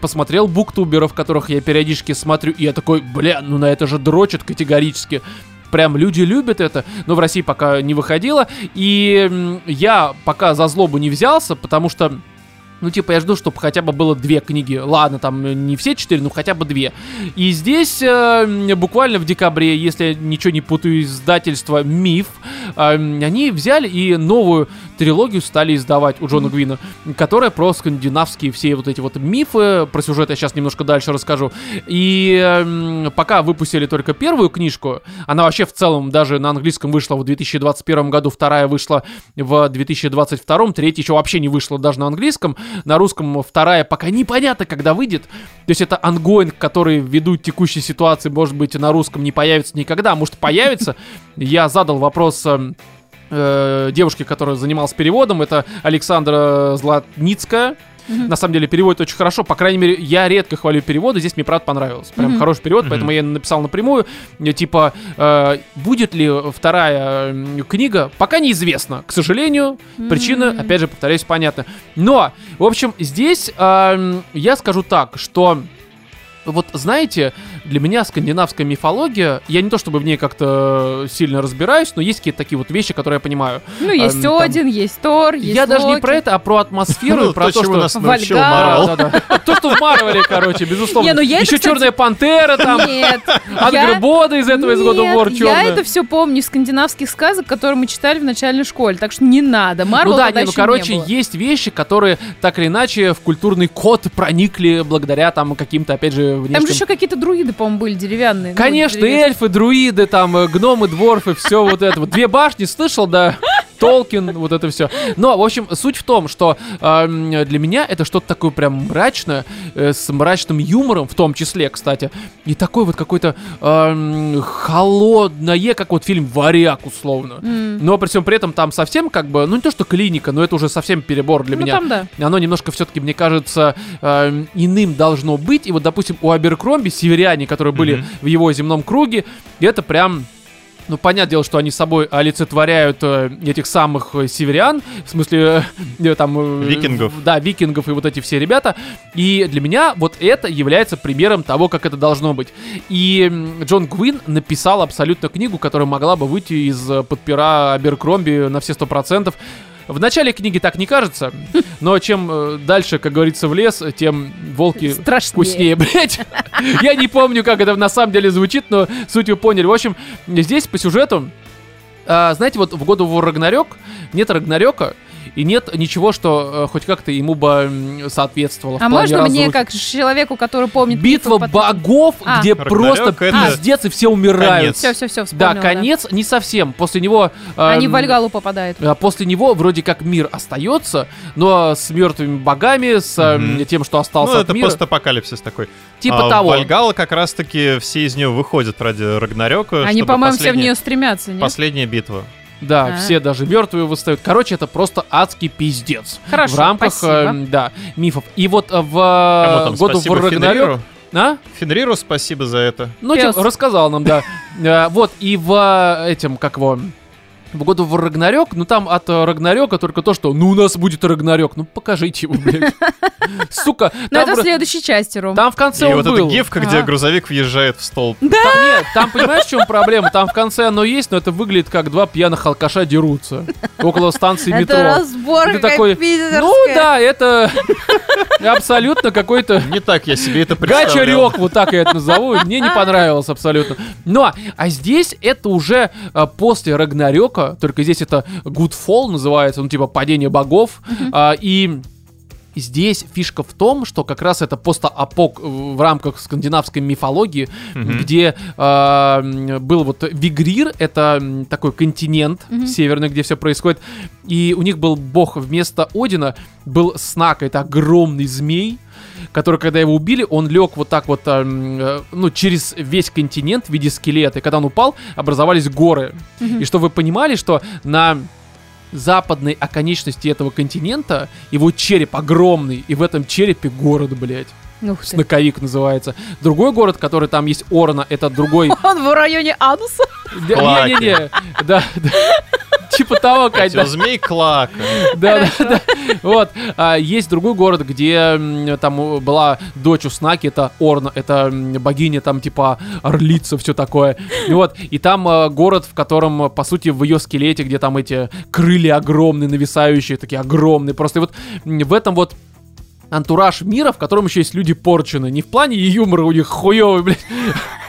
посмотрел буктуберов, которых я периодически смотрю. И я такой, бля, ну на это же дрочат категорически. Прям люди любят это, но в России пока не выходило. И я пока за злобу не взялся, потому что ну, типа, я жду, чтобы хотя бы было две книги. Ладно, там э, не все четыре, но хотя бы две. И здесь э, буквально в декабре, если я ничего не путаю, издательство «Миф», э, они взяли и новую трилогию стали издавать у Джона Гвина, которая про скандинавские все вот эти вот мифы. Про сюжет я сейчас немножко дальше расскажу. И э, пока выпустили только первую книжку, она вообще в целом даже на английском вышла в 2021 году, вторая вышла в 2022, третья еще вообще не вышла даже на английском. На русском вторая пока непонятно, когда выйдет. То есть это ongoing, который ввиду текущей ситуации, может быть, на русском не появится никогда, а может появится. Я задал вопрос эм, э, девушке, которая занималась переводом, это Александра Златницкая. На самом деле переводит очень хорошо, по крайней мере, я редко хвалю переводы, здесь мне правда понравилось. Прям Мгм. хороший перевод, Мгм. поэтому я написал напрямую, э, типа, э, будет ли вторая книга, пока неизвестно, к сожалению, причина, М. опять же, повторяюсь, понятна. Но, в общем, здесь эм, я скажу так, что вот знаете, для меня скандинавская мифология, я не то чтобы в ней как-то сильно разбираюсь, но есть какие-то такие вот вещи, которые я понимаю. Ну, есть Эм, там- Один, есть Тор, есть я даже не Локи. про это, а про атмосферу, и Ну, про то, что... нас научил. То, что в Марвеле, короче, безусловно. Не, ну Еще Черная Пантера там, Нет. Ангербода из этого, из of War я это все помню из скандинавских сказок, которые мы читали в начальной школе, так что не надо. Марвел Ну да, ну короче, есть вещи, которые так или иначе в культурный код проникли благодаря там каким-то, опять же, внешним... Там же еще какие-то друиды, по-моему, были деревянные. Ну, Конечно, деревенские. эльфы, друиды, там, э, гномы, дворфы, все вот это. Вот две башни, слышал, да? Толкин, вот это все. Но, в общем, суть в том, что эм, для меня это что-то такое прям мрачное, э, с мрачным юмором, в том числе, кстати. И такой вот какой-то эм, холодное, как вот фильм «Варяг», условно. М. Но при всем при этом там совсем как бы, ну не то что клиника, но это уже совсем перебор для Ну, меня там да. оно немножко все-таки, мне кажется, эм, иным должно быть. И вот, допустим, у Аберкромби северяне, которые были Мгм. в его земном круге, это прям... Ну, понятное дело, что они собой олицетворяют э, этих самых э, северян, в смысле, э, э, там... э, Викингов. Да, викингов и вот эти все ребята. И для меня вот это является примером того, как это должно быть. И Джон Гвин написал абсолютно книгу, которая могла бы выйти из-под пера Аберкромби на все сто процентов. В начале книги так не кажется, но чем э, дальше, как говорится, в лес, тем волки Страшнее. вкуснее, блядь. Я не помню, как это на самом деле звучит, но суть вы поняли. В общем, здесь по сюжету, а, знаете, вот в году в Рагнарёк нет Рагнарёка, и нет ничего, что э, хоть как-то ему бы соответствовало. А можно мне, разрухи. как человеку, который помнит... Битва богов, А. где Рагнарёк просто это- пиздец и все умирают. Конец. Все, все, все, Да, конец не совсем. После него... Они эм, в Вальгалу попадают. а После него вроде как мир остается, но с мертвыми богами, с Мгм. тем, что остался Ну, от это мира. постапокалипсис такой. Типа А того. Вальгалла как раз-таки все из нее выходят ради Рагнарёка. Они, по-моему, все в нее стремятся, нет? Последняя битва. Да, А. все даже мертвые восстают. Короче, это просто адский пиздец. Хорошо, в рамках, спасибо. эм, да, мифов. И вот э, в Кому там, году в спасибо Рагнарёк... Фенриру? А? Фенриру спасибо за это. Ну, Пёс. типа, рассказал нам, да. Э, Вот, и в э, этим, как его, в году в Рагнарёк, ну там от э, Рагнарёка только то, что ну у нас будет Рагнарёк. Ну покажите его, блядь. Сука, Но там, это в следующей части, Ром. там в конце И он вот был. эта гифка, где А. грузовик въезжает в столб. Там, нет, там понимаешь, в чем проблема? Там в конце оно есть, но это выглядит как два пьяных алкаша дерутся около станции метро. Это разборка такой. Ну да, это абсолютно какой-то Не так я себе это представлял. Гачарек, вот так я это назову, мне не понравилось абсолютно. Но, а здесь это уже а, после Рагнарёка, только здесь это Good Fall называется, ну типа падение богов, А, и Здесь фишка в том, что как раз это постапок в рамках скандинавской мифологии, Мгм. где а, м, был вот Вигрир, это такой континент Мгм. северный, где все происходит, и у них был бог вместо Одина, был Снак, это огромный змей, который, когда его убили, он лег вот так вот, эм, э, ну, через весь континент в виде скелета. И когда он упал, образовались горы. Мгм. И чтобы вы понимали, что на западной оконечности этого континента его череп огромный, и в этом черепе город, блядь. Ух ты. Снаковик называется. Другой город, который там есть Орна, это другой... Он в районе ануса. Не-не-не, да, да. Типа того, Кать, змей клака. Да, да, да. Вот. А, есть другой город, где там была дочь у Снаки, это Орна, это богиня там типа орлица, все такое. И Вот. И там э, город, в котором, по сути, в ее скелете, где там эти крылья огромные, нависающие, такие огромные. Просто вот в этом вот антураж мира, в котором еще есть люди порчены. Не в плане юмора у них хуёвый, блядь,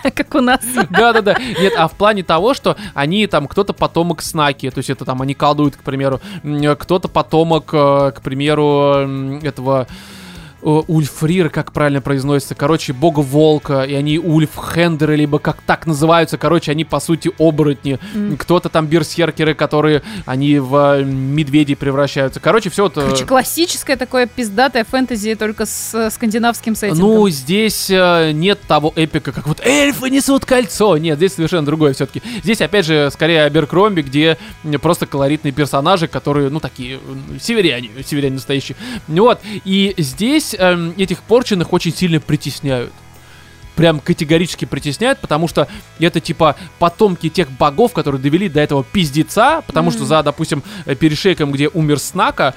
Как у нас. да-да-да. Нет, а в плане того, что они там, кто-то потомок Снаки, то есть это там они колдуют, к примеру, м, кто-то потомок, э, к примеру, этого э, Ульфрир, как правильно произносится, короче, бога волка, и они Ульфхендеры, либо как так называются, короче, они по сути оборотни. М. Кто-то там берсеркеры, которые, они в э, медведей превращаются. Короче, все вот... э, Короче, классическое такое пиздатое фэнтези, только с э, скандинавским сеттингом. Ну, здесь э, нет того эпика, как вот эльфы несут кольцо. Нет, здесь совершенно другое все-таки. Здесь, опять же, скорее Аберкромби, где просто колоритные персонажи, которые, ну, такие, северяне, северяне настоящие. Вот, и здесь эм, этих порченных очень сильно притесняют. Прям категорически притесняют, потому что это типа потомки тех богов, которые довели до этого пиздеца, потому что Мгм. за, допустим, э, перешейком, где умер Снака,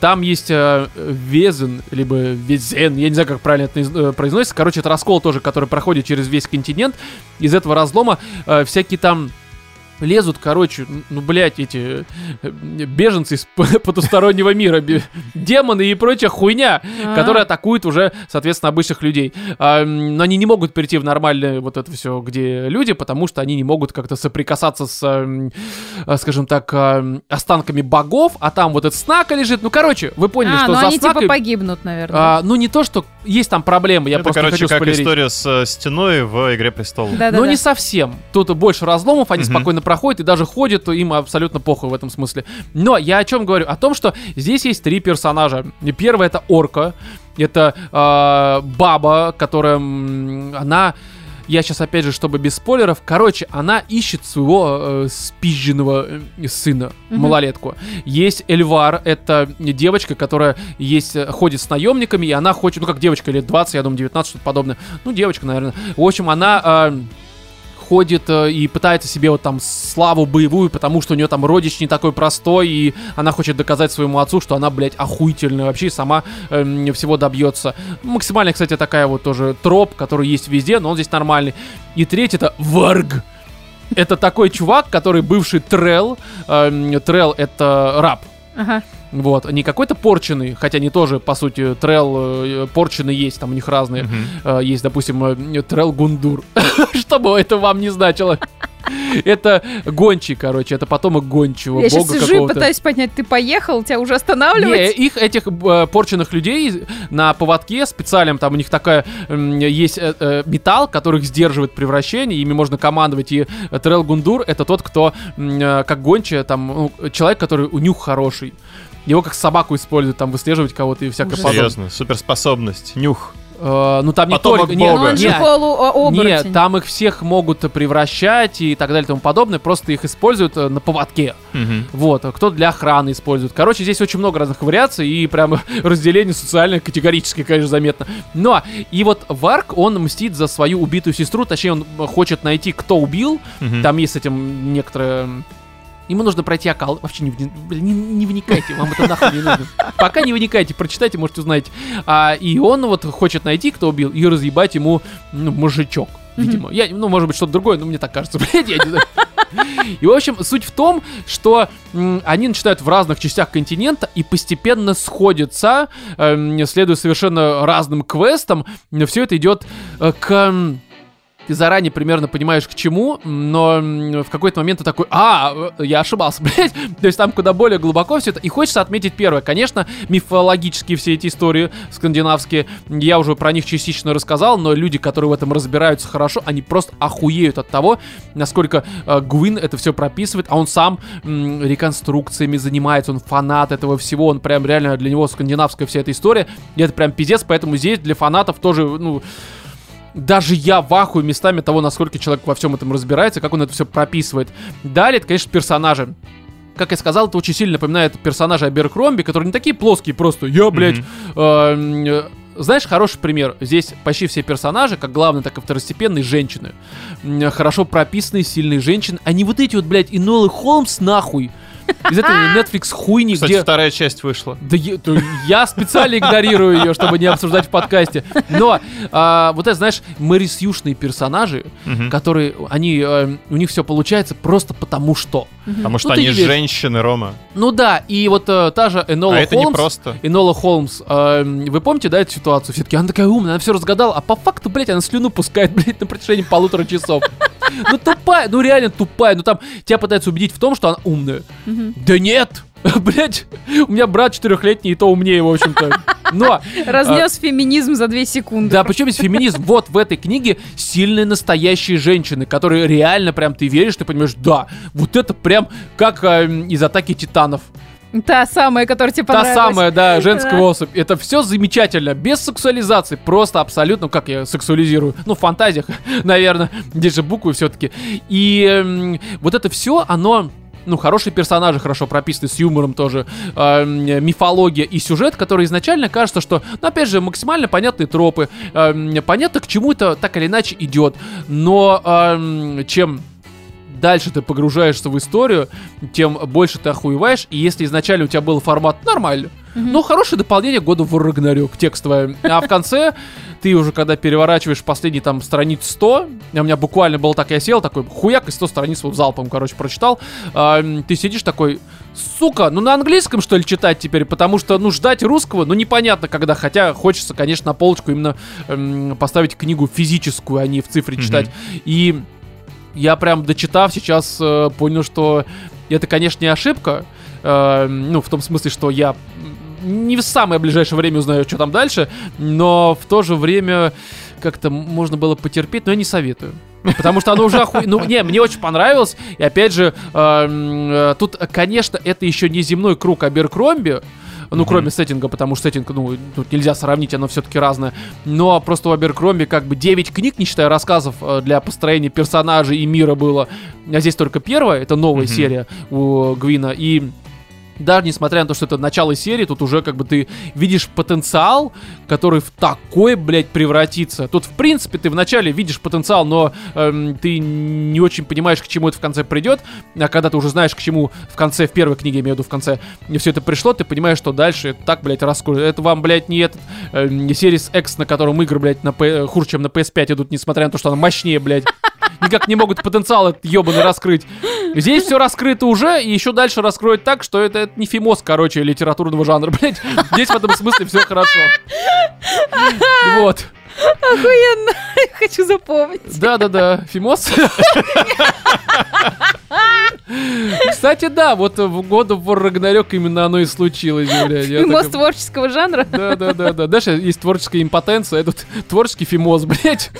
там есть э, Везен, либо Везен, я не знаю, как правильно это э, произносится. Короче, это раскол тоже, который проходит через весь континент. Из этого разлома э, всякие там лезут, короче, ну, блядь, эти э, беженцы из потустороннего мира, демоны и прочая хуйня, А. которая атакует уже, соответственно, обычных людей. А, Но они не могут перейти в нормальное вот это все, где люди, потому что они не могут как-то соприкасаться с, э, скажем так, э, останками богов, а там вот этот снака лежит. Ну, короче, вы поняли, А, что ну за они снакой... типа погибнут, наверное. а, ну, не то, что есть там проблемы, я Это, просто не короче, хочу как спойлерить. история с э, стеной в «Игре престолов». Да-да-да. Но не совсем. Тут больше разломов, они Мгм. спокойно проходят и даже ходят, им абсолютно похуй в этом смысле. Но я о чем говорю? О том, что здесь есть три персонажа. И Первый это орка, это э, баба, которая, она... Я сейчас, опять же, чтобы без спойлеров. Короче, она ищет своего э, спизженного э, сына, Мгм. малолетку. Есть Эльвар, это девочка, которая есть, э, ходит с наемниками, и она хочет, ну как девочка лет 20, я думаю, 19, что-то подобное. Ну, девочка, наверное. В общем, она э, ходит э, и пытается себе вот там славу боевую, потому что у нее там родич не такой простой, и она хочет доказать своему отцу, что она, блядь, охуительная вообще сама эм, всего добьется. Максимально, кстати, такая вот тоже троп, который есть везде, но он здесь нормальный. И третий это Варг. Это такой чувак, который бывший Трел. Эм, Трел это раб. Ага. Вот, не какой-то порченый, хотя они тоже, по сути, трел э, порченый есть, там у них разные. Э, есть, допустим, э, Трел Гундур. Что бы это вам не значило. Это гончий, короче, это потомок гончего, Я сейчас бога сижу и пытаюсь понять, ты поехал, тебя уже Не, останавливать? их, этих э, порченных людей на поводке специальном, там у них такая, м, есть э, э, металл, который их сдерживает превращение, ими можно командовать, и э, Трел Гундур это тот, кто, э, как гончая, там, ну, человек, который у нюх хороший. Его как собаку используют, там, выслеживать кого-то и всякое Ужас. подобное. Серьезно, суперспособность, нюх. Э, ну там не Потомок только... Бога. Но он же не, полуоборотень. Нет, там их всех могут превращать и так далее и тому подобное, просто их используют э, на поводке. Мгм. Вот, а кто для охраны использует. Короче, здесь очень много разных вариаций и прям разделение социальное категорически, конечно, заметно. Но, и вот Варк, он мстит за свою убитую сестру, точнее, он хочет найти, кто убил. Мгм. Там есть с этим некоторые... Ему нужно пройти окал. Вообще не, блин, не, не вникайте, вам это нахуй не нужно. Пока не вникайте, прочитайте, может, узнаете. А, и он вот хочет найти, кто убил, и разъебать ему ну, мужичок, видимо. Я, ну, может быть, что-то другое, но мне так кажется, блядь, я не знаю. И, в общем, суть в том, что м, они начинают в разных частях континента и постепенно сходятся, эм, следуя совершенно разным квестам. Все это идет э, к... Ты заранее примерно понимаешь, к чему, но в какой-то момент ты такой, а, э, я ошибался, блядь. То есть там куда более глубоко все это. И хочется отметить первое. Конечно, мифологические все эти истории скандинавские, я уже про них частично рассказал, но люди, которые в этом разбираются хорошо, они просто охуеют от того, насколько э, Гвин это все прописывает, а он сам м, реконструкциями занимается, он фанат этого всего, он прям реально для него скандинавская вся эта история, и это прям пиздец, поэтому здесь для фанатов тоже, ну, даже я в ахуе местами того, насколько человек во всем этом разбирается, как он это все прописывает. Далее, это, конечно, персонажи. Как я сказал, это очень сильно напоминает персонажи Аберкромби, которые не такие плоские, просто я, блядь, эм, э, знаешь, хороший пример. Здесь почти все персонажи, как главные, так и второстепенные, женщины. Хорошо прописанные, сильные женщины. Не вот эти вот, блядь, Инолы Холмс нахуй. Из этой Netflix хуйни, Кстати, где... вторая часть вышла. Да я, то я специально игнорирую ее, чтобы не обсуждать в подкасте. Но а, вот это, знаешь, Мэри Сьюшные персонажи, Мгм. которые, они, э, у них все получается просто потому что. Потому что Ну, они женщины, Рома. Ну да, и вот э, та же Энола а это не Холмс, просто. Энола Холмс, э, вы помните, да, эту ситуацию? Все-таки она такая умная, она все разгадала, а по факту, блядь, она слюну пускает, блядь, на протяжении полутора часов. Ну тупая, ну реально тупая, ну там тебя пытаются убедить в том, что она умная. Да нет! Блять, у меня брат четырехлетний, и то умнее, в общем-то. Но, Разнес феминизм за две секунды. да, причем есть феминизм. Вот в этой книге сильные настоящие женщины, которые реально прям ты веришь, ты понимаешь, да, вот это прям как э, из атаки титанов. Та самая, которая тебе Та понравилась. самая, да, женская особь. Это все замечательно, без сексуализации, просто абсолютно, как я сексуализирую, ну в фантазиях, наверное, здесь же буквы все-таки. И эм, вот это все, оно ну, хорошие персонажи хорошо прописаны, с юмором тоже, эм, мифология и сюжет, который изначально кажется, что, ну, опять же, максимально понятные тропы, эм, понятно, к чему это так или иначе идет, но эм, чем дальше ты погружаешься в историю, тем больше ты охуеваешь, и если изначально у тебя был формат нормально, ну, хорошее дополнение года в Рагнарёк текстовое. А в конце ты уже, когда переворачиваешь последний там страниц 100, а у меня буквально было так, я сел такой, хуяк, и 100 страниц вот залпом, короче, прочитал, а, ты сидишь такой, сука, ну на английском, что ли, читать теперь, потому что, ну, ждать русского, ну, непонятно когда, хотя хочется, конечно, на полочку именно эм, поставить книгу физическую, а не в цифре Мгм. читать. И я прям дочитав сейчас э, понял, что это, конечно, не ошибка. Э, ну, в том смысле, что я не в самое ближайшее время узнаю, что там дальше, но в то же время как-то можно было потерпеть, но я не советую. Потому что оно уже оху... Ну, не, мне очень понравилось. И опять же, э, м, э, тут, конечно, это еще не земной круг Аберкромби, ну, Мгм. кроме сеттинга, потому что сеттинг, ну, тут нельзя сравнить, оно все-таки разное. Но просто у Аберкромби как бы 9 книг, не считая рассказов э, для построения персонажей и мира было. А здесь только первая, это новая Мгм. серия у Гвина. И даже несмотря на то, что это начало серии, тут уже как бы ты видишь потенциал, который в такой, блядь, превратится. Тут, в принципе, ты вначале видишь потенциал, но эм, ты не очень понимаешь, к чему это в конце придет. А когда ты уже знаешь, к чему в конце, в первой книге, я имею в виду, в конце все это пришло, ты понимаешь, что дальше так, блядь, раскроют. Это вам, блядь, не этот э, не Series X, на котором игры, блядь, на P- хуже, чем на PS5 идут, несмотря на то, что она мощнее, блядь. Никак не могут потенциал этот ебаный раскрыть. Здесь все раскрыто уже, и еще дальше раскроют так, что это, это не фимоз, короче, литературного жанра, блядь. Здесь в этом смысле все хорошо. Вот. Охуенно. Хочу запомнить. Да-да-да, фимоз. Кстати, да, вот в году в Рагнарёк именно оно и случилось, блядь. Фимоз творческого жанра. Да, да, да, да. Знаешь, есть творческая импотенция, а тут творческий фимоз, блядь.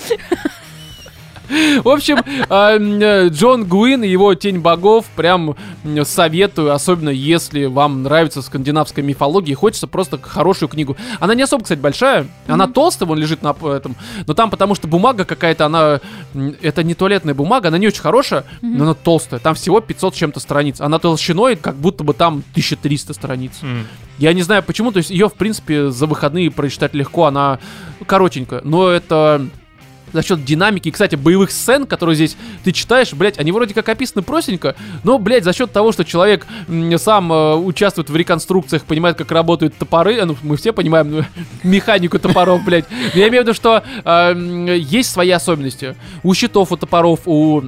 В общем, а, э, Джон Гуин и его «Тень богов» прям советую, особенно если вам нравится скандинавская мифология и хочется просто хорошую книгу. Она не особо, кстати, большая, она толстая, вон лежит на этом, но там потому что бумага какая-то, она, это не туалетная бумага, она не очень хорошая, но она толстая, там всего 500 с чем-то страниц, она толщиной, как будто бы там 1300 страниц. Я не знаю почему, то есть ее, в принципе, за выходные прочитать легко, она коротенькая, но это за счет динамики кстати, боевых сцен, которые здесь ты читаешь, блядь, они вроде как описаны простенько, но, блядь, за счет того, что человек сам э, участвует в реконструкциях, понимает, как работают топоры, э, ну, мы все понимаем ну, механику топоров, блядь. Я имею в виду, что э, есть свои особенности. У щитов, у топоров, у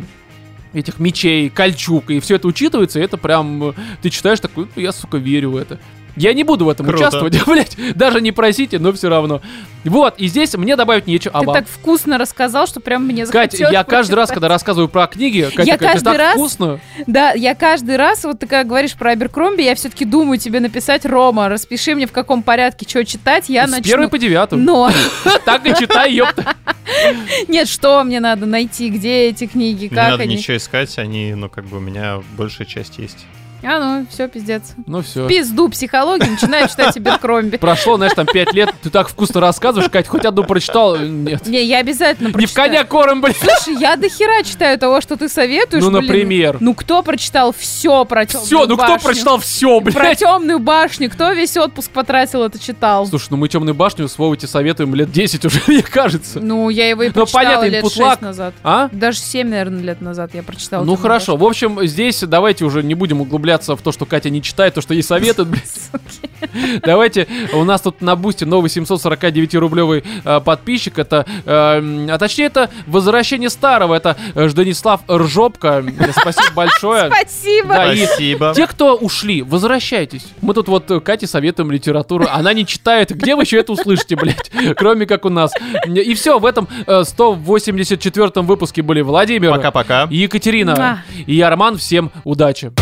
этих мечей, кольчуг, и все это учитывается, и это прям, э, ты читаешь такой, «Ну, я, сука, верю в это. Я не буду в этом Круто. участвовать, блядь, даже не просите, но все равно. Вот, и здесь мне добавить нечего. А Ты вам? так вкусно рассказал, что прям мне Кать, захотелось я каждый раз, когда рассказываю про книги, Катя, Я Катя, каждый так раз- вкусно. Да, я каждый раз, вот ты как говоришь про Аберкромби, я все-таки думаю тебе написать, Рома, распиши мне в каком порядке, что читать, я С начну. первой по девятую. Но Так и читай, ёпта. нет, что мне надо найти, где эти книги, Не как надо они. ничего искать, они, ну, как бы у меня большая часть есть. А ну, все, пиздец. Ну все. Пизду психологии, начинаю читать Аберкромби. Прошло, знаешь, там пять лет, ты так вкусно рассказываешь, Кать, хоть одну прочитал? Нет. Не, я обязательно Не в прочитаю. коня корм, блин. Слушай, я до хера читаю того, что ты советуешь. Ну, блин. например. Ну, кто прочитал все про темную Все, ну кто башню? прочитал все, Про блядь? темную башню, кто весь отпуск потратил, это читал. Слушай, ну мы темную башню с Вовой тебе советуем лет 10 уже, мне кажется. Ну, я его и Ну, прочитала понятно, лет input 6 lag. назад. А? Даже 7, наверное, лет назад я прочитала. Ну «Темную хорошо. В общем, здесь давайте уже не будем углубляться в то, что Катя не читает, то, что ей советуют, блядь. Давайте, у нас тут на бусте новый 749-рублевый э, подписчик. Это, э, м, а точнее, это возвращение старого. Это э, Жданислав Ржопка. Спасибо большое. Спасибо. Да, и Спасибо. те, кто ушли, возвращайтесь. Мы тут вот э, Кате советуем литературу. Она не читает. Где вы еще это услышите, блядь? Кроме как у нас. И все, в этом э, 184-м выпуске были Владимир. Пока-пока. И Екатерина. И я, Роман. Всем удачи.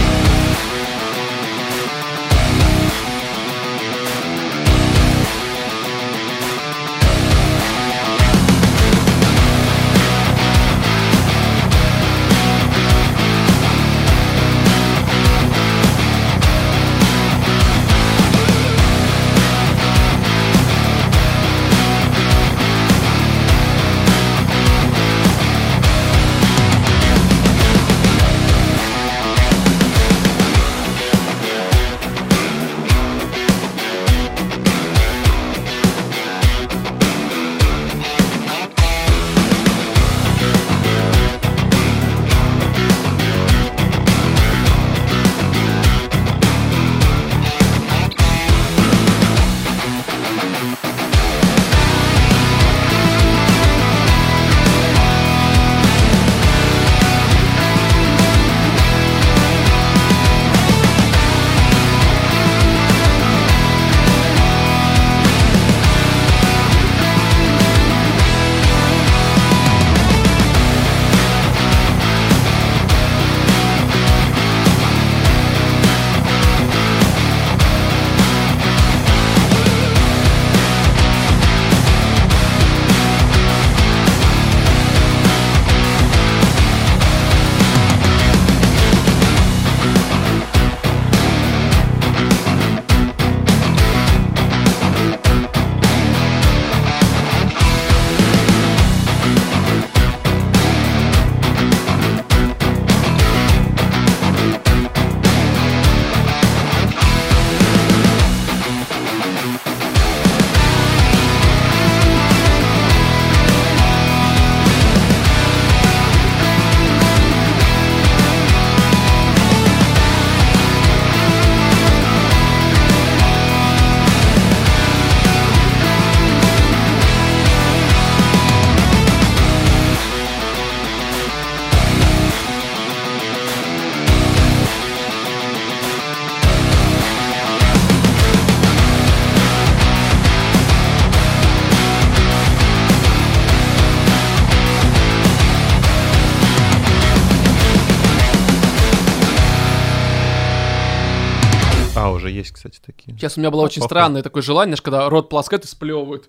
У меня было очень Похуй. странное такое желание, знаешь, когда рот полоскают и сплевывают.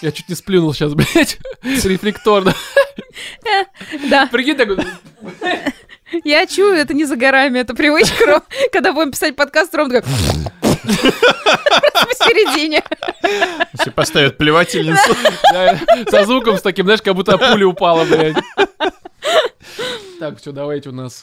Я чуть не сплюнул сейчас, блядь, рефлекторно. Да, Прикинь, такой... я чую, это не за горами, это привычка. Ром. Когда будем писать подкаст, Ром такой... Посередине. Если поставят плевательницу. Со звуком с таким, знаешь, как будто пуля упала, блядь. Так, все, давайте у нас